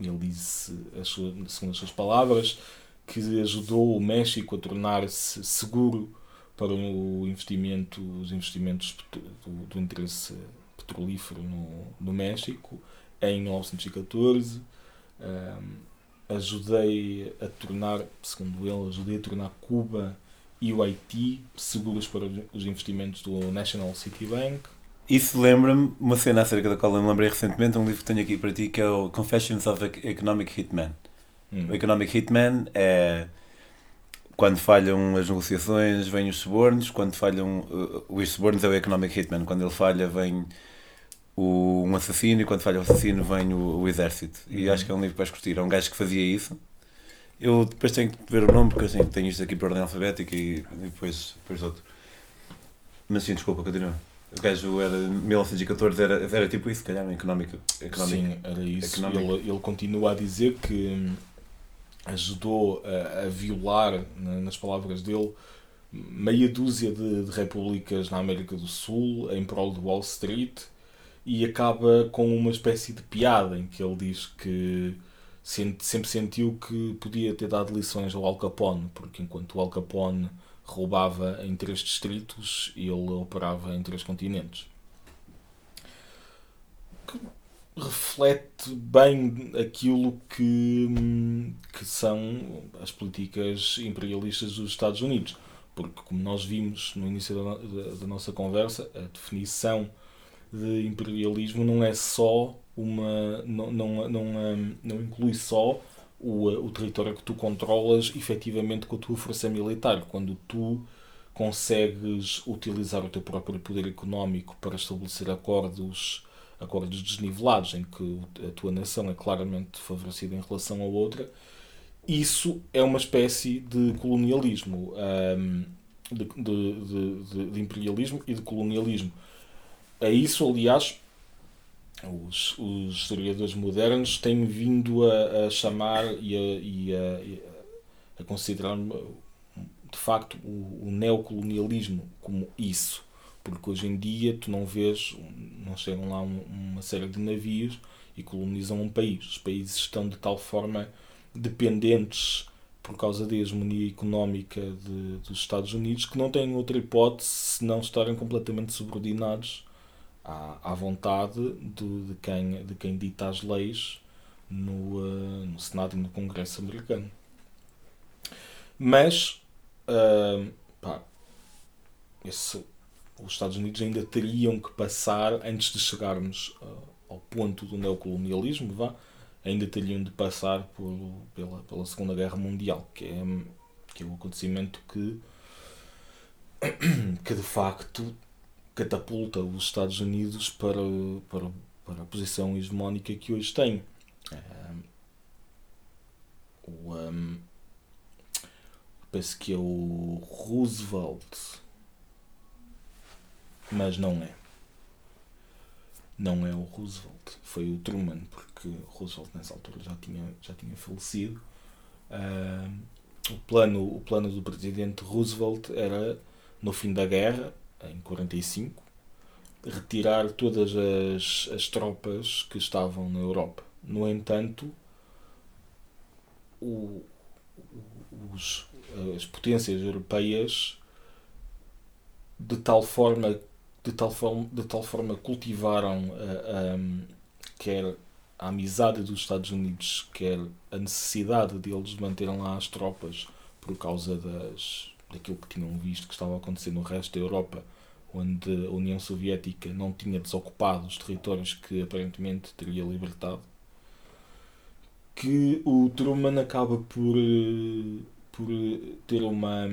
ele disse, as suas, segundo as suas palavras, que ajudou o México a tornar-se seguro para o investimento, os investimentos do, do interesse petrolífero no, no México em 1914 um, ajudei a tornar, segundo ele, ajudei a tornar Cuba e o Haiti seguros para os investimentos do National City Bank. Isso lembra-me uma cena acerca da qual eu me lembrei recentemente, um livro que tenho aqui para ti, que é o Confessions of Economic Hitman. Hum. O Economic Hitman é quando falham as negociações, vêm os subornos, quando falham uh, os subornos é o Economic Hitman, quando ele falha, vem o, um assassino e quando falha o assassino vem o, o exército. E uhum. acho que é um livro que vais curtir. É um gajo que fazia isso. Eu depois tenho que ver o nome porque assim, tenho isto aqui por ordem alfabética e, depois, depois outro. Mas sim, desculpa, continua. O gajo era 1914 era, era tipo isso, se calhar, económica. económica. Sim, era isso. económico. Ele, ele continua a dizer que hum, ajudou a, a violar, na- nas palavras dele, meia dúzia de, de repúblicas na América do Sul em prol de Wall Street e acaba com uma espécie de piada em que ele diz que sempre sentiu que podia ter dado lições ao Al Capone, porque enquanto o Al Capone roubava em três distritos, ele operava em três continentes. Que reflete bem aquilo que, que são as políticas imperialistas dos Estados Unidos. Porque, como nós vimos no início da, da- da nossa conversa, a definição de imperialismo não é só uma. não, não, não, hum, não inclui só o, o território que tu controlas efetivamente com a tua força militar. Quando tu consegues utilizar o teu próprio poder económico para estabelecer acordos, acordos desnivelados em que a tua nação é claramente favorecida em relação à outra, isso é uma espécie de colonialismo, de, de, de- de- de imperialismo e de colonialismo. A isso, aliás, os, os historiadores modernos têm vindo a, a chamar e a, e a- a- considerar de facto o, o neocolonialismo como isso. Porque hoje em dia tu não vês, não chegam lá um- uma série de navios e colonizam um país. Os países estão de tal forma dependentes por causa da hegemonia económica de, dos Estados Unidos que não têm outra hipótese senão estarem completamente subordinados à, à vontade do- de, quem, de quem dita as leis no, eh, no Senado e no Congresso americano. Mas, ah, pá, esse- os Estados Unidos ainda teriam que passar, antes de chegarmos ah, ao ponto do neocolonialismo, vá, ainda teriam de passar por, pela, pela Segunda Guerra Mundial, que é, que é o acontecimento que, que de facto catapulta os Estados Unidos para, para, para a posição hegemónica que hoje tem. Ahm, o, ahm, penso que é o Roosevelt, mas não é. Não é o Roosevelt, foi o Truman, porque Roosevelt nessa altura já tinha, já tinha falecido. Ahm, o, plano, o plano do presidente Roosevelt era, no fim da guerra, em 45, retirar todas as, as tropas que estavam na Europa. No entanto, o- os, as potências europeias de tal forma de tal forma, de tal forma cultivaram a, quer a amizade dos Estados Unidos, quer a necessidade deles manterem lá as tropas por causa das, daquilo que tinham visto que estava a acontecer no resto da Europa, onde a União Soviética não tinha desocupado os territórios que aparentemente teria libertado, que o Truman acaba por, eh, por eh, ter uma,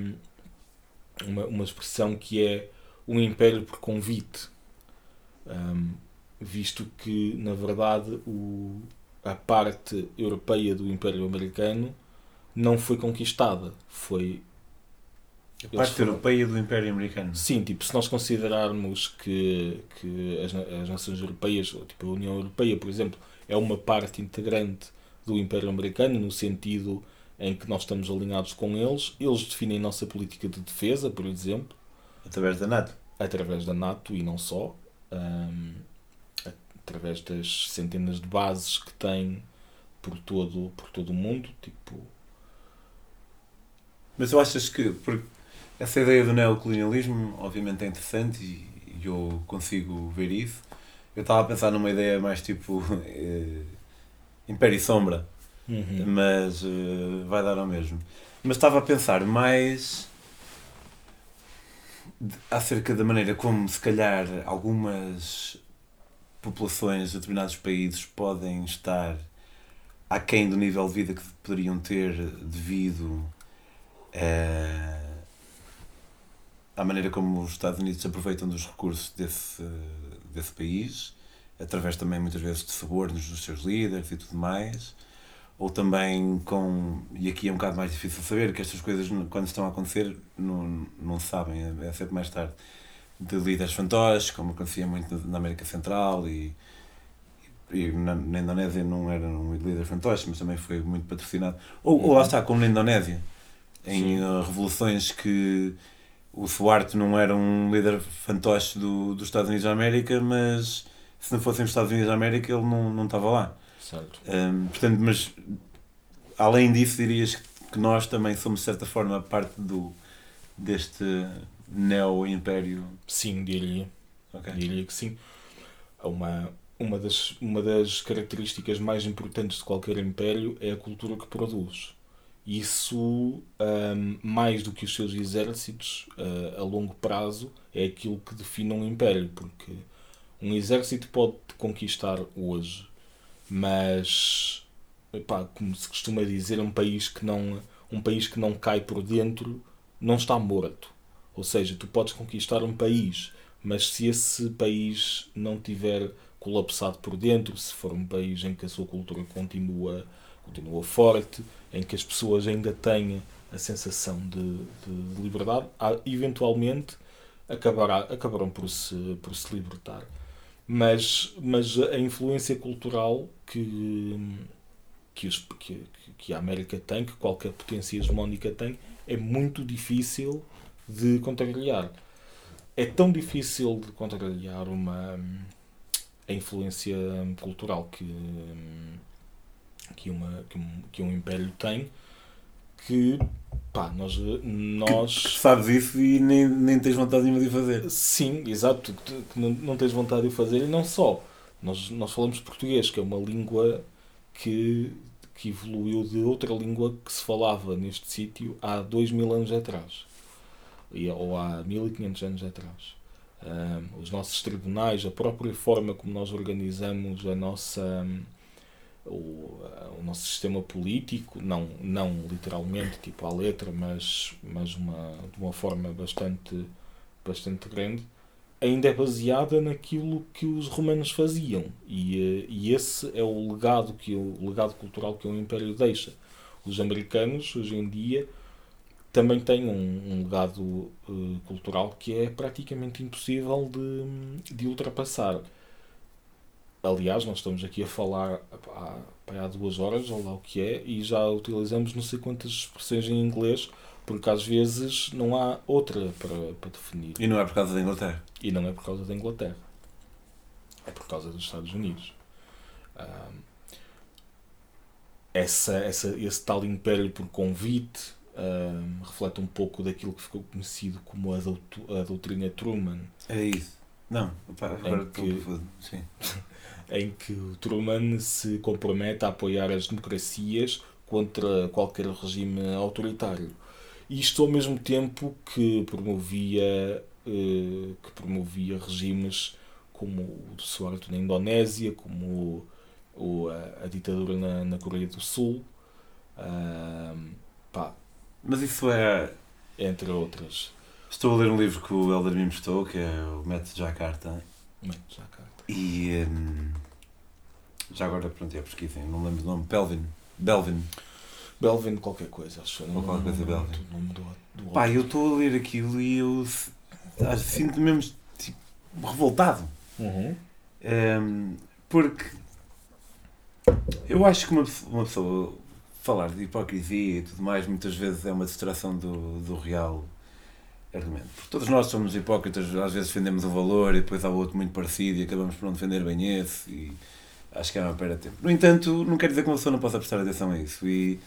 uma, uma expressão que é um império por convite, Ahm, visto que, na verdade, o, a parte europeia do Império Americano não foi conquistada, foi A parte foram- europeia do Império Americano. Sim, tipo, se nós considerarmos que, que as, as nações europeias, ou, tipo a União Europeia, por exemplo, é uma parte integrante do Império Americano, no sentido em que nós estamos alinhados com eles, eles definem a nossa política de defesa, por exemplo, Através da NATO. através da NATO e não só, ahm, através das centenas de bases que têm por todo, por todo o mundo, tipo, Mas tu achas que. Porque essa ideia do neocolonialismo, obviamente, é interessante e, e eu consigo ver isso. Eu estava a pensar numa ideia mais tipo. eh, Império e Sombra, uhum, mas eh, vai dar ao mesmo. Mas estava a pensar mais. de- acerca da maneira como, se calhar, algumas populações de determinados países podem estar aquém do nível de vida que poderiam ter devido eh, à maneira como os Estados Unidos aproveitam dos recursos desse, desse país, através também muitas vezes de subornos dos seus líderes e tudo mais, ou também com, e aqui é um bocado mais difícil saber, que estas coisas quando estão a acontecer não, não sabem, é, sempre mais tarde, de líderes fantoches, como acontecia muito na América Central e, e na, na Indonésia não era um líder fantoche, mas também foi muito patrocinado. Ou, ou lá está, como na Indonésia, em revoluções que o Suarte não era um líder fantoche do, dos Estados Unidos da América, mas se não fossem os Estados Unidos da América ele não, não estava lá. Certo. Um, portanto, mas além disso, dirias que nós também somos, de certa forma, parte do, deste neo-império? Sim, diria. Okay. Diria que sim. Uma, uma, das, uma das características mais importantes de qualquer império é a cultura que produz. Isso, um, mais do que os seus exércitos, uh, a longo prazo, é aquilo que define um império, porque um exército pode conquistar hoje, mas, epá, como se costuma dizer, um país que não, um país que não cai por dentro não está morto. Ou seja, tu podes conquistar um país, mas se esse país não tiver colapsado por dentro, se for um país em que a sua cultura continua, continua forte, em que as pessoas ainda têm a sensação de, de liberdade, eventualmente acabará, acabarão por se, por se libertar. Mas, mas a influência cultural que, que, os, que, que a América tem, que qualquer potência hegemónica tem, é muito difícil de contrariar. É tão difícil de contrariar uma a influência cultural que que, uma, que, um, que um império tem que pá, nós, nós sabes isso e nem, nem tens vontade nenhuma de fazer. Sim, exato, que não, não tens vontade de fazer e não só. Nós, nós falamos português, que é uma língua que, que evoluiu de outra língua que se falava neste sítio há dois mil anos atrás ou há 1500 anos atrás. Um, os nossos tribunais, a própria forma como nós organizamos a nossa, o, o nosso sistema político, não, não literalmente, tipo à letra, mas, mas uma, de uma forma bastante, bastante grande, ainda é baseada naquilo que os romanos faziam. E, eh, e esse é o legado, que o legado cultural que o Império deixa. Os americanos, hoje em dia, também têm um, um legado uh, cultural que é praticamente impossível de, de ultrapassar. Aliás, nós estamos aqui a falar há, há duas horas, ou lá o que é, e já utilizamos não sei quantas expressões em inglês, porque às vezes não há outra para, para definir. E não é por causa da Inglaterra. E não é por causa da Inglaterra. É por causa dos Estados Unidos. Um, essa, essa, esse tal império por convite um, reflete um pouco daquilo que ficou conhecido como a, doutrina Truman. É isso. Não, opa, agora em que, Sim. em que o Truman se compromete a apoiar as democracias contra qualquer regime autoritário. Isto ao mesmo tempo que promovia, eh, que promovia regimes como o do Suharto na Indonésia, como o, a, a ditadura na, na Coreia do Sul. pá, Mas isso é. Entre outras. Estou a ler um livro que o Elder me emprestou, que é o Método Jakarta. Método Jakarta. E. Um, já agora, pronto, é pesquisa, não lembro do nome. Belvin. Belvin. Belvin qualquer coisa, acho. Ou qualquer coisa Belvin. O nome do, do Pá, eu estou a ler aquilo e eu sinto-me mesmo tipo, revoltado. Uhum. Um, porque eu acho que uma, uma pessoa falar de hipocrisia e tudo mais muitas vezes é uma distração do, do real argumento. Porque todos nós somos hipócritas, às vezes defendemos um valor e depois há outro muito parecido e acabamos por não defender bem esse e acho que é uma perda de tempo. No entanto, não quer dizer que uma pessoa não possa prestar atenção a isso e,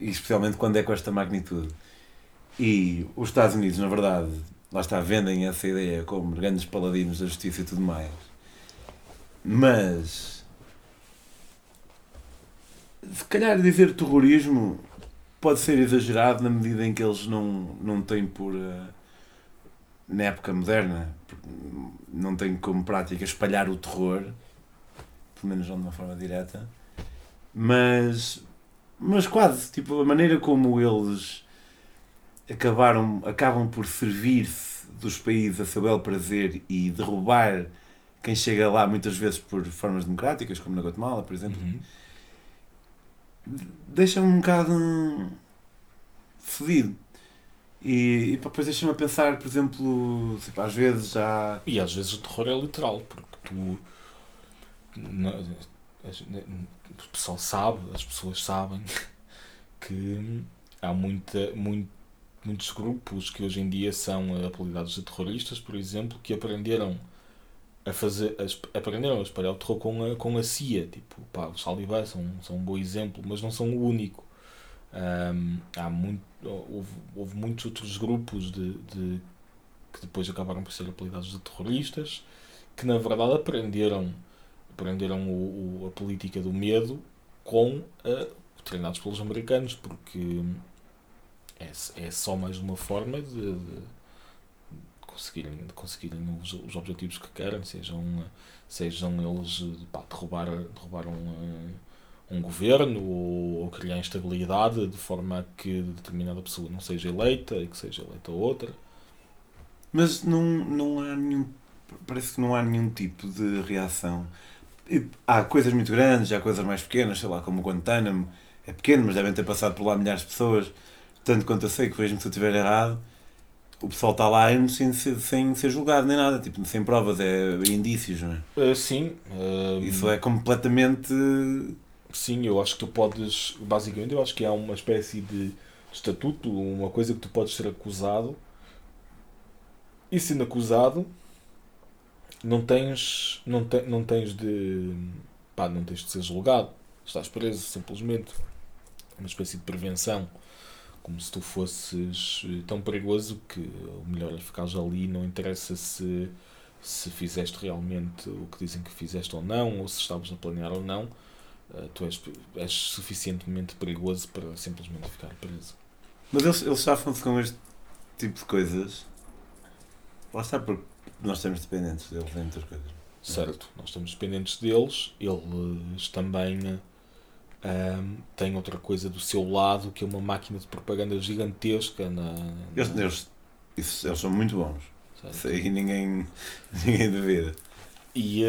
e especialmente quando é com esta magnitude. E os Estados Unidos, na verdade, lá está, vendem essa ideia como grandes paladinos da justiça e tudo mais. Mas se calhar dizer terrorismo pode ser exagerado na medida em que eles não, não têm por uh, na época moderna não têm como prática espalhar o terror pelo menos não de uma forma direta mas mas quase tipo a maneira como eles acabaram acabam por servir-se dos países a seu belo prazer e derrubar quem chega lá muitas vezes por formas democráticas como na Guatemala por exemplo Uhum. deixa-me um bocado fodido. E, e depois deixa-me a pensar, por exemplo, tipo, às vezes já. E às vezes o terror é literal, porque tu. o pessoal sabe, as pessoas sabem que há muita, muito, muitos grupos que hoje em dia são apelidados de terroristas, por exemplo, que aprenderam a fazer a aprenderam a espalhar o terror com a, com a CIA. Tipo, pá, os talibãs são, são um bom exemplo, mas não são o único. Ahm, há muito, houve, houve muitos outros grupos de, de que depois acabaram por ser apelidados de terroristas, que na verdade aprenderam, aprenderam o, o- a política do medo com a- treinados pelos americanos, porque é, é só mais uma forma de, de conseguirem, de conseguirem os, os objetivos que querem, sejam, sejam eles pá, derrubar, derrubar um, um governo ou, ou criar instabilidade de forma que determinada pessoa não seja eleita e que seja eleita outra. Mas não, não há nenhum. Parece que não há nenhum tipo de reação. Há coisas muito grandes, há coisas mais pequenas, sei lá, como o Guantánamo. É pequeno, mas devem ter passado por lá milhares de pessoas. Tanto quanto eu sei, que vejo-me se eu estiver errado, o pessoal está lá sem, ser- sem ser julgado nem nada, tipo, sem provas, é indícios, não é? Uh, sim, uh, Isso é completamente. Sim, eu acho que tu podes, basicamente, eu acho que há uma espécie de estatuto, uma coisa que tu podes ser acusado. E sendo acusado não tens, não, te, não tens de, pá, não tens de ser julgado, estás preso simplesmente, uma espécie de prevenção, como se tu fosses eh, tão perigoso que o melhor é ficares ali, não interessa se se fizeste realmente o que dizem que fizeste ou não, ou se estavas a planear ou não, tu és, és suficientemente perigoso para simplesmente ficar preso. Mas eles, eles safam-se com este tipo de coisas. Lá está, porque nós estamos dependentes deles em muitas coisas. Certo, nós estamos dependentes deles, eles também ahm, têm outra coisa do seu lado, que é uma máquina de propaganda gigantesca na. na- Eles, eles, isso- eles são muito bons. certo? Isso aí ninguém, ninguém duvida. E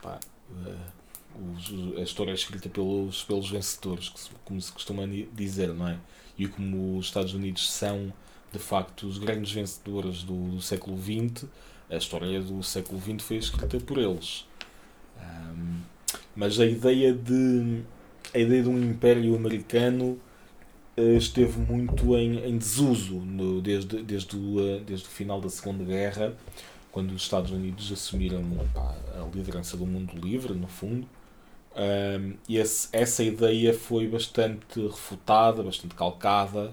pá, ah, os- a história é escrita pelos, pelos vencedores, como se costuma dizer, não é? E como os Estados Unidos são de facto os grandes vencedores do, do século XX, a história do século XX foi escrita por eles. Ahm, mas a ideia de a ideia de um império americano eh, esteve muito em, em desuso no- desde, desde, o, eh, desde o final da Segunda Guerra, quando os Estados Unidos assumiram pá, a liderança do mundo livre, no fundo. E esse- essa ideia foi bastante refutada, bastante calcada,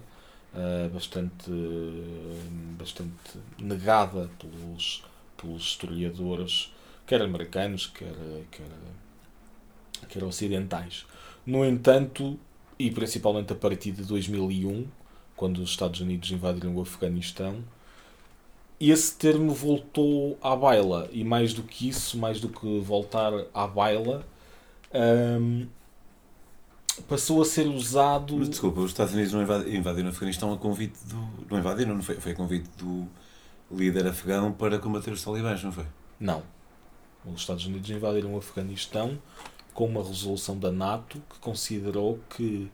ah, bastante, bastante negada pelos, pelos historiadores, quer americanos, quer, quer, quer ocidentais. No entanto, e principalmente a partir de 2001, quando os Estados Unidos invadiram o Afeganistão, esse termo voltou à baila. E mais do que isso, mais do que voltar à baila, hum, passou a ser usado. Mas desculpa, os Estados Unidos não invadi- invadiram o Afeganistão a convite do. Não invadiram, não foi? Foi a convite do líder afegão para combater os talibãs, não foi? Não. Os Estados Unidos invadiram o Afeganistão com uma resolução da NATO que considerou que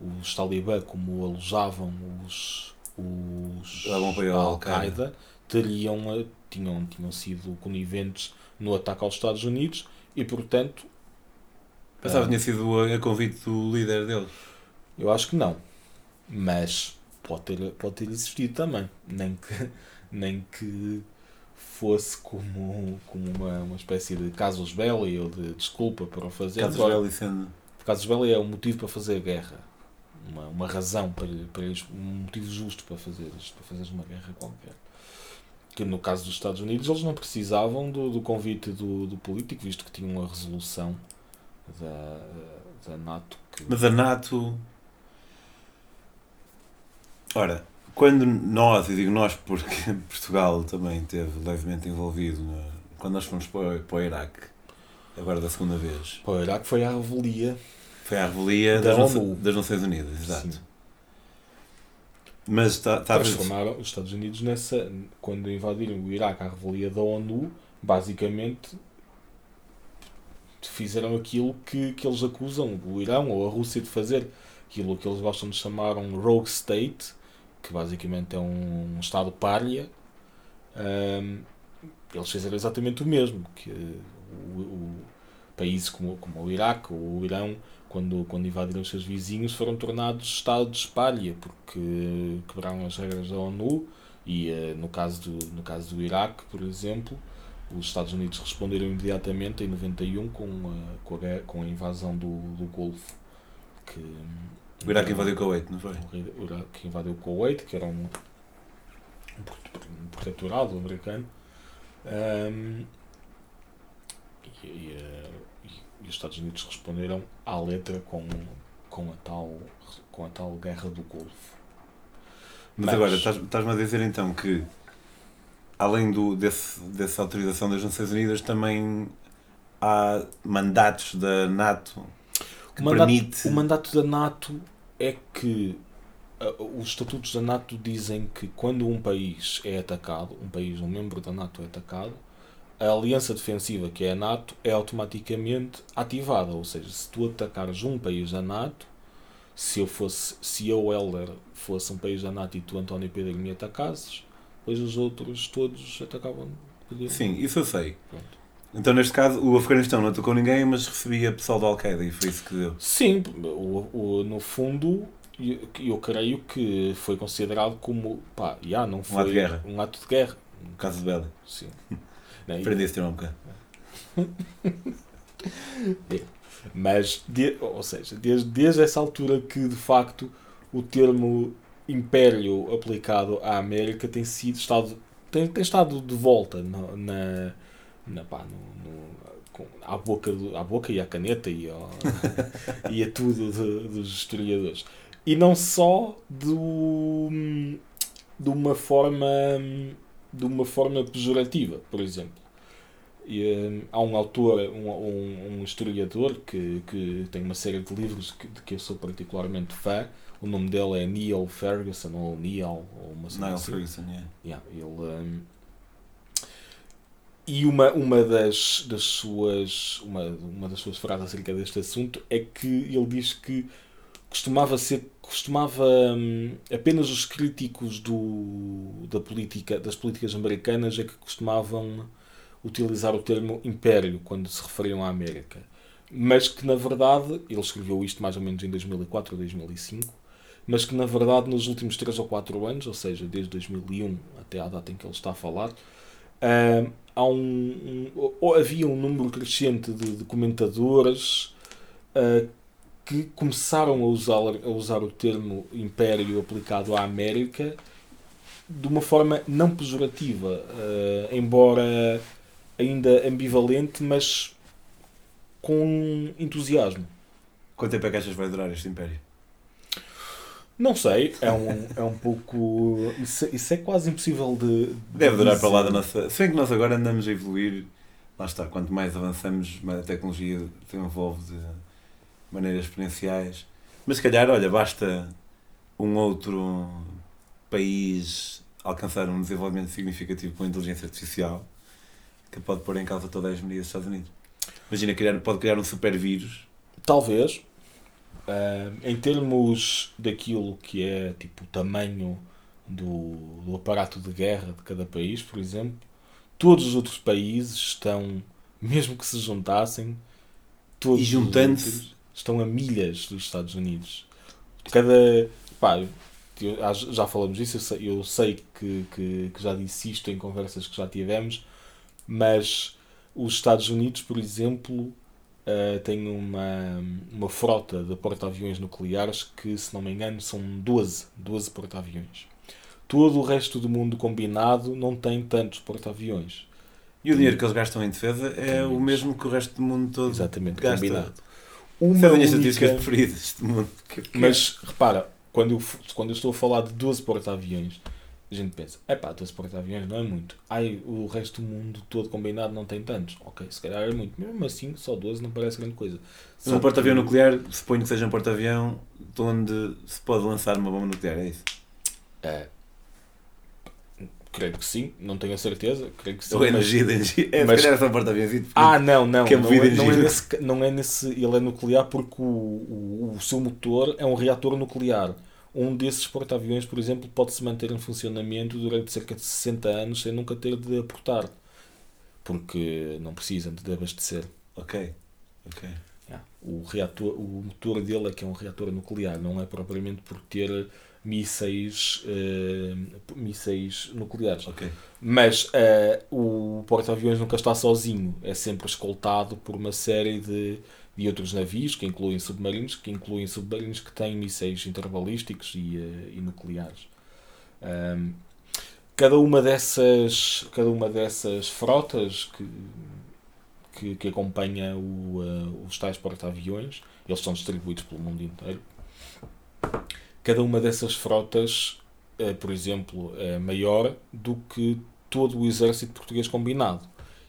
os talibã, como alojavam os, os Al-Qaeda, teriam, eh, tinham, tinham sido coniventes no ataque aos Estados Unidos e, portanto, Pensava Ah. que tinha sido a, a convite do líder deles. eu acho que não. Mas pode ter, pode ter existido também. Nem que, nem que fosse como, como uma, uma espécie de casus belli ou de desculpa para o fazer. Casos Agora, Belli sendo. casus belli é um motivo para fazer guerra. Uma, uma razão para, para eles, um motivo justo para fazer para fazeres uma guerra qualquer. Que no caso dos Estados Unidos eles não precisavam do, do convite do, do político, visto que tinham uma resolução da, da NATO que Mas a NATO. Ora, quando nós, e digo nós porque Portugal também esteve levemente envolvido, na- quando nós fomos para, o- para o Iraque, agora da segunda vez, Para o Iraque foi a revelia. foi à revelia Da das, ONU. Das Nações Unidas, exato. Sim. Mas está. está Transformaram os Estados Unidos nessa. Quando invadiram o Iraque à revelia da ONU, basicamente fizeram aquilo que, que eles acusam o Irão ou a Rússia de fazer. Aquilo que eles gostam de chamar um rogue state, que basicamente é um, um Estado párrea, um, eles fizeram exatamente o mesmo. Que o, o países como, como o Iraque ou o Irão, quando, quando invadiram os seus vizinhos, foram tornados Estados palha, porque quebraram as regras da ONU e uh, no, caso do, no caso do Iraque, por exemplo, os Estados Unidos responderam imediatamente em 91 com a, com a, com a invasão do, do Golfo. Que, o Iraque invadiu o Kuwait, não foi? O Iraque invadiu o Kuwait, que era um, um protetorado americano. Um, e, e, eh, e, e, os Estados Unidos responderam à letra com, com, a, tal, com a tal guerra do Golfo. Mas, Mas agora, estás-me a dizer então que além do, desse, dessa autorização das Nações Unidas, também há mandatos da NATO que o mandato, permite... O mandato da NATO é que uh, os estatutos da NATO dizem que quando um país é atacado, um país, um membro da NATO é atacado, a aliança defensiva que é a NATO é automaticamente ativada. Ou seja, se tu atacares um país da NATO, se eu fosse, se eu, Helder, fosse um país da NATO e tu, António Pedro, me atacasses, depois os outros todos atacavam. Sim, isso eu sei. Pronto. Então, neste caso, o Afeganistão não atacou ninguém, mas recebia pessoal da Al-Qaeda e foi isso que deu. Sim, o, o, no fundo, eu, eu creio que foi considerado como. pá, já, não foi. Um ato de guerra. Um ato de guerra. Um caso de bela. Sim. Aprendeste um bocado. é. Mas, de, ou seja, desde, desde essa altura que de facto o termo império aplicado à América tem sido estado tem, tem estado de volta na, na, na pá, no, no, com, à, boca à boca e à caneta e, ao, e a tudo de, dos historiadores e não só do, de uma forma de uma forma pejorativa por exemplo e, um, há um autor, um, um, um, historiador que, que tem uma série de livros que, de que eu sou particularmente fã. O nome dele é Neil Ferguson, ou Neil, ou uma Neil assim. Ferguson, yeah. yeah ele, um, e uma, uma das, das suas uma, uma das suas frases acerca deste assunto é que ele diz que costumava ser costumava hum, apenas os críticos do, da política das políticas americanas é que costumavam utilizar o termo império quando se referiam à América. Mas que na verdade, ele escreveu isto mais ou menos em 2004 ou 2005, mas que na verdade nos últimos 3 ou 4 anos, ou seja, desde 2001 até à data em que ele está a falar, uh, há um, um, havia um número crescente de, de comentadores uh, que começaram a usar, a usar o termo império aplicado à América de uma forma não pejorativa, uh, embora ainda ambivalente, mas com entusiasmo. Quanto tempo é que achas vai durar este império? Não sei, é um, é um pouco. Isso, isso é quase impossível de. de Deve durar dizer. para lá da nossa. Se bem que nós agora andamos a evoluir, lá está, quanto mais avançamos, mais a tecnologia se envolve de maneiras exponenciais. Mas se calhar, olha, basta um outro país alcançar um desenvolvimento significativo com a inteligência artificial que pode pôr em causa toda a hegemonia dos Estados Unidos. Imagina, criar, pode criar um super vírus. Talvez. Uh, em termos daquilo que é tipo o tamanho do, do aparato de guerra de cada país, por exemplo, todos os outros países estão, mesmo que se juntassem, todos e juntando-se estão a milhas dos Estados Unidos. Cada. Pá, já falamos disso, eu sei, eu sei que, que, que, já disse isto em conversas que já tivemos, mas os Estados Unidos, por exemplo, uh, têm uma, uma frota de porta-aviões nucleares que, se não me engano, são 12, 12 porta-aviões. Todo o resto do mundo combinado não tem tantos porta-aviões. E o dinheiro que eles gastam em defesa é o mesmo que o resto do mundo todo Exatamente, gasta. combinado. Uma é das estatísticas preferidas deste mundo. Mas, repara, quando eu, quando eu estou a falar de 12 porta-aviões, a gente pensa, é pá, 12 porta-aviões não é muito. Ai, o resto do mundo todo combinado não tem tantos. Ok, se calhar é muito. Mesmo assim, só 12 não parece grande coisa. Só um porta-avião que... nuclear, suponho que seja um porta-avião de onde se pode lançar uma bomba nuclear, é isso? É. Creio que sim, não tenho a certeza. Creio que sim. Ou energia de energia. É, mas... se calhar é só um porta-avião. Ah, não, não. Que é não, é, não, é nesse, não é nesse. Ele é nuclear porque o, o, o seu motor é um reator nuclear um desses porta-aviões, por exemplo, pode-se manter em funcionamento durante cerca de 60 anos sem nunca ter de aportar. Porque não precisam de abastecer. Ok. Ok. Yeah. O, reator, o motor dele é que é um reator nuclear, não é propriamente por ter mísseis, uh, mísseis nucleares. Ok. Mas uh, o porta-aviões nunca está sozinho, é sempre escoltado por uma série de, de outros navios, que incluem submarinos, que incluem submarinos que têm mísseis interbalísticos e, uh, e nucleares. Um, cada uma dessas cada uma dessas frotas que que, que acompanha o, uh, os tais porta-aviões eles são distribuídos pelo mundo inteiro cada uma dessas frotas uh, por exemplo é maior do que todo o exército português combinado.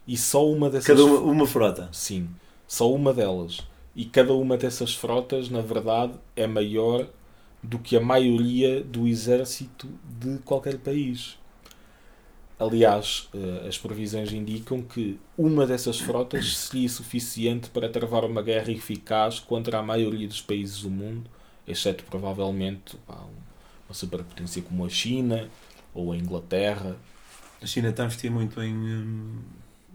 E só uma dessas cada uma, uma frota? Sim só uma delas e cada uma dessas frotas na verdade é maior do que a maioria do exército de qualquer país Aliás, as previsões indicam que uma dessas frotas seria suficiente para travar uma guerra eficaz contra a maioria dos países do mundo, exceto provavelmente uma superpotência como a China ou a Inglaterra. A China está a investir muito em. Hum,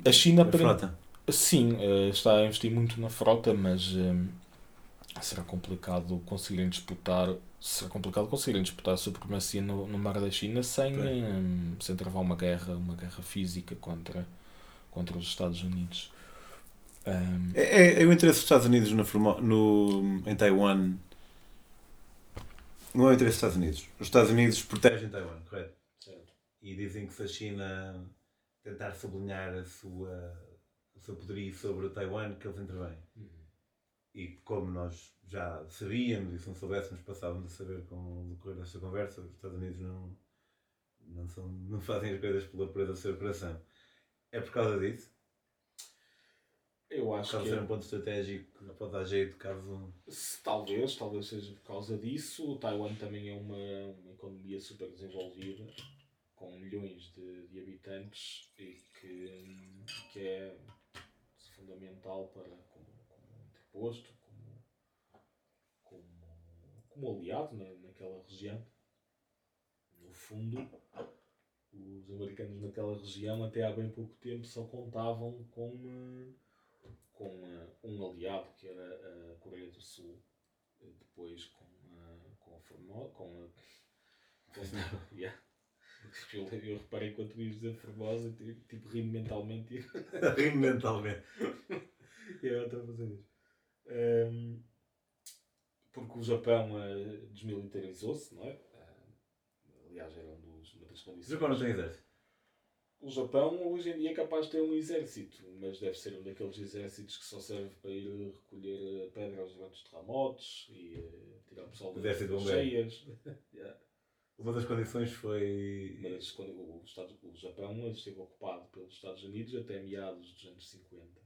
a China, frota. Sim, está a investir muito na frota, mas hum, será complicado conseguirem disputar será complicado conseguirem disputar a supremacia no, no mar da China sem, um, sem travar uma guerra uma guerra física contra contra os Estados Unidos. Um, é, é, é, o interesse dos Estados Unidos no, no, em Taiwan. Não é o interesse dos Estados Unidos. Os Estados Unidos protegem Taiwan correto? Certo. e dizem que se a China tentar sublinhar a sua seu poderio sobre Taiwan que eles intervêm uhum. e como nós já sabíamos e se não soubéssemos passávamos a saber com o decorrer desta conversa, os Estados Unidos não, não, são, não fazem as coisas pela pureza do seu coração. É por causa disso? Eu acho por causa que. ser é. um ponto estratégico que pode dar jeito caso. Talvez, talvez seja por causa disso. O Taiwan também é uma, uma economia super desenvolvida, com milhões de, de habitantes e que, que é fundamental para, como, como interposto, como aliado na, naquela região. No fundo, os americanos naquela região, até há bem pouco tempo, só contavam com, eh, com uh, um aliado, que era a Coreia do Sul. Depois com, uh, com a Formosa. Com a, com, yeah. Eu, eu reparei quando ias dizer Formosa, tipo, rimo mentalmente. rimo mentalmente. e eu estou a fazer isso. Um, porque o Japão uh, desmilitarizou-se, não é? Uh, aliás, era um dos, uma das condições. O Japão não tem exército? O Japão hoje em dia é capaz de ter um exército, mas deve ser um daqueles exércitos que só serve para ir recolher pedras durante os terremotos e uh, tirar o pessoal das cheias. Uma das condições foi. Mas quando o, Estado, o Japão esteve ocupado pelos Estados Unidos até meados dos anos 50.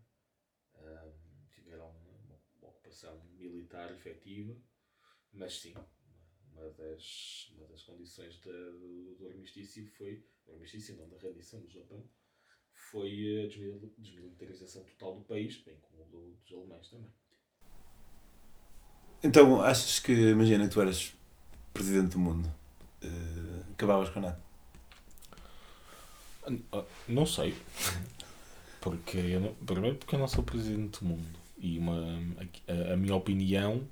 Um, tiveram ocupação militar efetiva, mas sim, uma das, uma das condições de, do, do armistício foi, o armistício não, da rendição do Japão, foi a desmilitarização total do país, bem como do, dos alemães também. Então, achas que, imagina tu eras presidente do mundo, uh, acabavas com nada? Ah, não sei. Porque eu não, primeiro porque eu não sou presidente do mundo e uma, a, a, minha opinião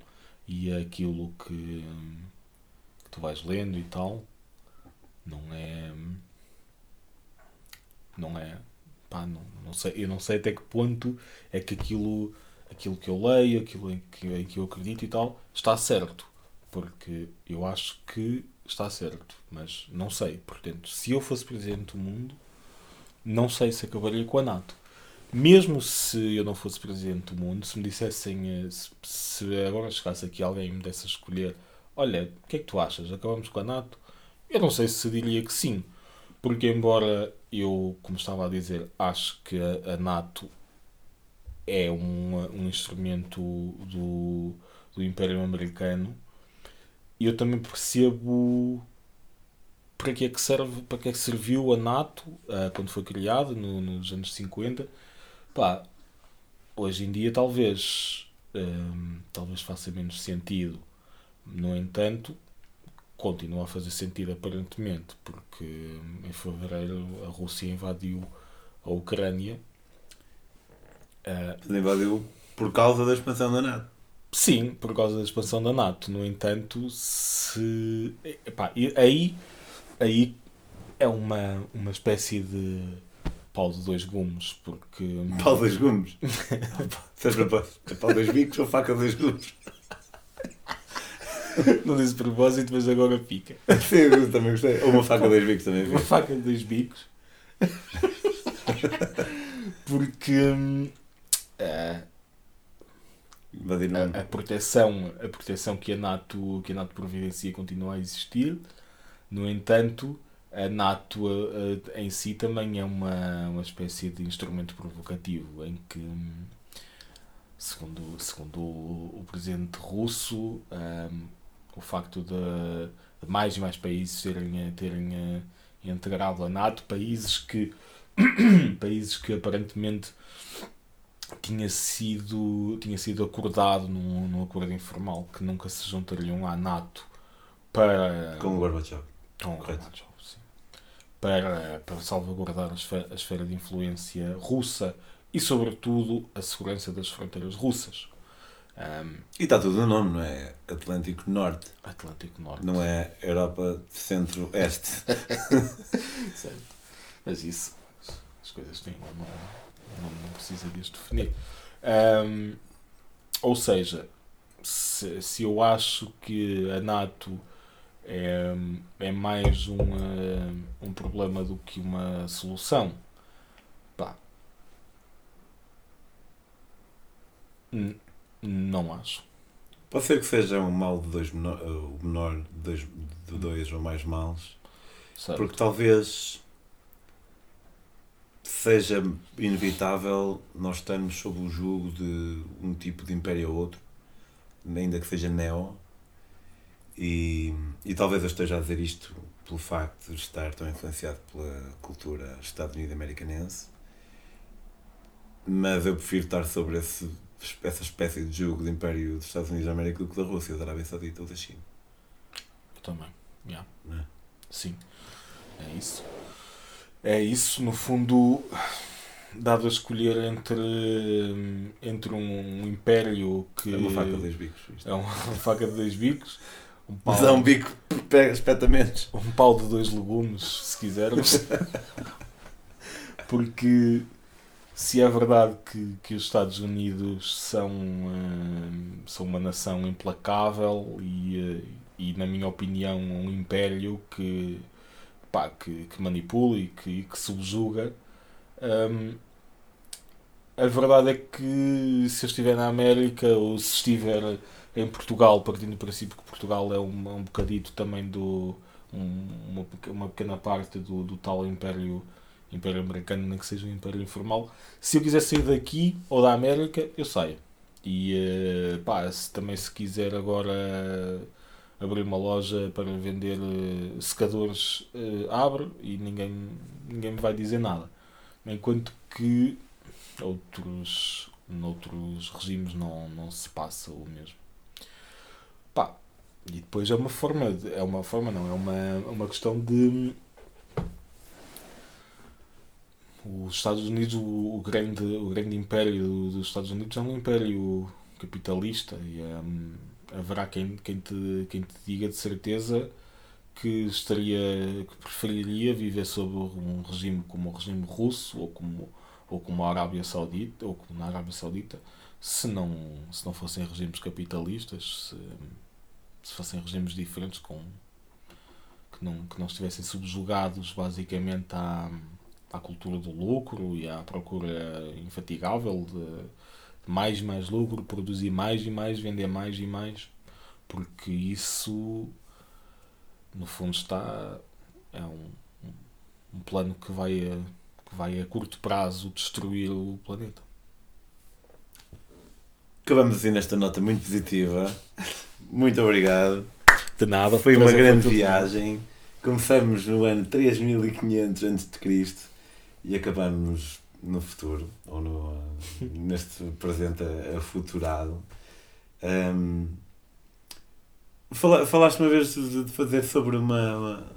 e aquilo que, que, tu vais lendo e tal não é não é pá, não, não sei, eu não sei até que ponto é que aquilo aquilo que eu leio, aquilo em que, em que eu acredito e tal está certo porque eu acho que está certo mas não sei, portanto se eu fosse presidente do mundo não sei se acabaria com a NATO mesmo se eu não fosse presidente do mundo, se me dissessem, eh, se, agora chegasse aqui alguém e me desse a escolher, olha, o que é que tu achas? Acabamos com a NATO? Eu não sei se diria que sim, porque embora eu, como estava a dizer, acho que a NATO é um, um instrumento do, do Império Americano, eu também percebo para que é que serve, para que é que serviu a NATO uh, quando foi criada no, nos anos 50 Pá, hoje em dia talvez, hum, talvez faça menos sentido. No entanto, continua a fazer sentido aparentemente, porque em fevereiro a Rússia invadiu a Ucrânia. Uh, invadiu por causa da expansão da NATO. Sim, por causa da expansão da NATO. No entanto, se. Epá, aí, aí é uma, uma espécie de pau de dois gumes, porque. Pau de dois gumes? Seja é pau de dois bicos ou faca de dois gumes? Não disse propósito, mas agora fica. Sim, eu também gostei. Ou uma faca de dois bicos também. Uma faca de dois bicos. porque. Uh, a, a, proteção, a proteção que a, NATO, que a NATO providencia continua a existir. No entanto, a NATO em si também é uma, uma espécie de instrumento provocativo em que, segundo, segundo o, o presidente russo, um, o facto de, de, mais e mais países terem, terem integrado a NATO, países que, países que aparentemente tinha sido, tinha sido acordado num, num acordo informal que nunca se juntariam à NATO para. Com o Gorbachev. Com o Gorbachev, sim. Para, para salvaguardar a esfera, a esfera de influência russa e, sobretudo, a segurança das fronteiras russas. Um, e está tudo no nome, não é? Atlântico Norte. Atlântico Norte. Não é Europa Centro-Este. certo. Mas isso, as coisas têm uma não, não precisa de definir. Um, ou seja, se, se eu acho que a NATO é, é mais uma, um problema do que uma solução, pá, não acho. Pode ser que seja um mal de dois menor, o menor de dois, de dois ou mais males, certo. porque talvez seja inevitável nós estarmos sob o jugo de um tipo de império ou outro, ainda que seja neo, e, e talvez eu esteja a dizer isto pelo facto de estar tão influenciado pela cultura Estados Unidos americanense, mas eu prefiro estar sobre esse, essa espécie de jugo de império dos Estados Unidos da América do que da Rússia, da Arábia Saudita ou da China. Eu também, yeah. É? Sim, é isso. É isso, no fundo, dado a escolher entre, entre um império que. É uma faca de dois bicos. Isto. É uma faca de dois bicos. Um pau, Mas é um bico espetamentos. Um pau de dois legumes, se quisermos. Porque se é verdade que, que os Estados Unidos são, uh, são uma nação implacável e, uh, e, na minha opinião, um império que pá, que, que manipula e que, que subjuga. Um, a verdade é que se eu estiver na América ou se estiver em Portugal, partindo do princípio que Portugal é um, um bocadito também do. Um, uma, uma pequena parte do, do tal Império, Império Americano, nem que seja um Império Informal. Se eu quiser sair daqui ou da América, eu saio. E uh, pá, se, também se quiser agora abrir uma loja para vender uh, secadores, uh, abre e ninguém, ninguém me vai dizer nada. Enquanto que outros, noutros regimes não, não se passa o mesmo. Pá, e depois é uma forma, de, é uma forma não, é uma, uma questão de os Estados Unidos, o, o, grande, o grande império dos Estados Unidos é um império capitalista e é, haverá quem, quem, te, quem te diga de certeza que estaria que preferiria viver sob um regime como o regime russo ou como ou como a Arábia Saudita ou como na Arábia Saudita se não se não fossem regimes capitalistas se, se fossem regimes diferentes com que não que não estivessem subjugados basicamente à, à cultura do lucro e à procura infatigável de mais e mais lucro, produzir mais e mais, vender mais e mais, porque isso no fundo está é um, um plano que vai a, que vai a curto prazo destruir o planeta. Acabamos assim nesta nota muito positiva. Muito obrigado. De nada. Foi uma grande viagem. Começamos no ano 3500 a.C. e acabamos no futuro, ou no, neste presente afuturado. Um, Fala- Falaste uma vez de de fazer sobre uma, uma,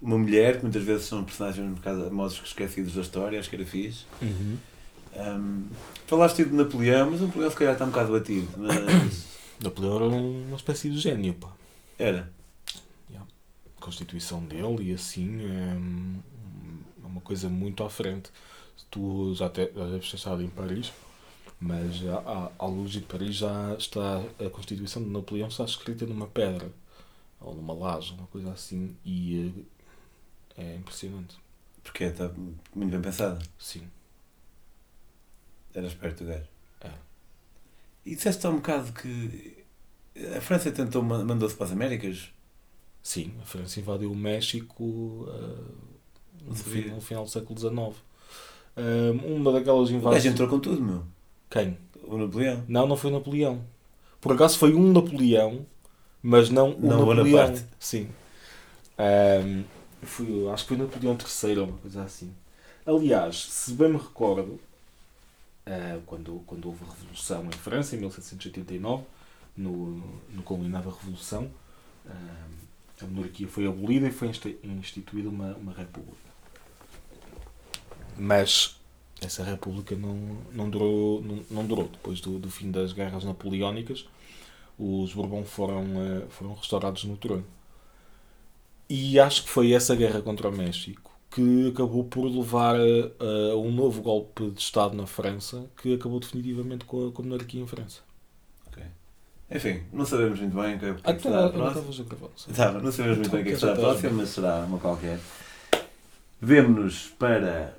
uma mulher, que muitas vezes são personagens um bocado famosos esquecidos da história, acho que era fixe. Um, falaste de Napoleão, mas o Napoleão se calhar está um bocado batido. Mas Napoleão era uma espécie de gênio, pá. era. A constituição dele e assim é uma coisa muito à frente. Tu já, te, já deves ter estado em Paris, mas à, à luz de Paris já está a constituição de Napoleão está escrita numa pedra ou numa laje, uma coisa assim, e eh, é impressionante. Porque está muito bem pensada. Sim. Era esperto o gajo. É. E disseste há um bocado que a França tentou, ma- mandou-se para as Américas. Sim, a França invadiu o México eh, no, Não sabia. fi- no final do século XIX. Eh, uma daquelas O gajo invasões. entrou com tudo, meu. Quem? O Napoleão. Não, não foi Napoleão. Por acaso foi um Napoleão, mas não o Não o Napoleão. Bonaparte. Sim. Ahm, foi, acho que foi Napoleão III ou uma coisa assim. Aliás, se bem me recordo, ah, quando, quando houve a Revolução em França, em 1789, no, no culminar da Revolução, ah, a monarquia foi abolida e foi insti- instituída uma, uma república. Mas essa república não, não, durou, não, não durou. Depois do, do fim das guerras napoleónicas, os Bourbon foram, eh, foram restaurados no trono. E acho que foi essa guerra contra o México que acabou por levar eh, a um novo golpe de Estado na França que acabou definitivamente com a, com a monarquia em França. Enfim, não sabemos muito bem o que é que Ah, será a não, próxima. a. Tá, não sabemos muito bem o que é que será a Já estás próxima, bem. mas será uma qualquer. Vemo-nos para.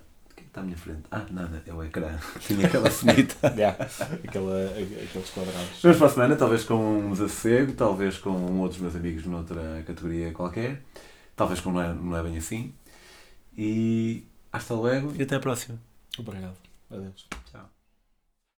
Está à minha frente? Ah, nada, é o ecrã. Tinha aquela finita. Yeah, aquela, aqueles quadrados. Vemos para a semana, talvez com um desassossego, talvez com outros meus amigos noutra categoria qualquer, talvez com não é, não é bem assim. E hasta logo e até à próxima. Obrigado. Adeus.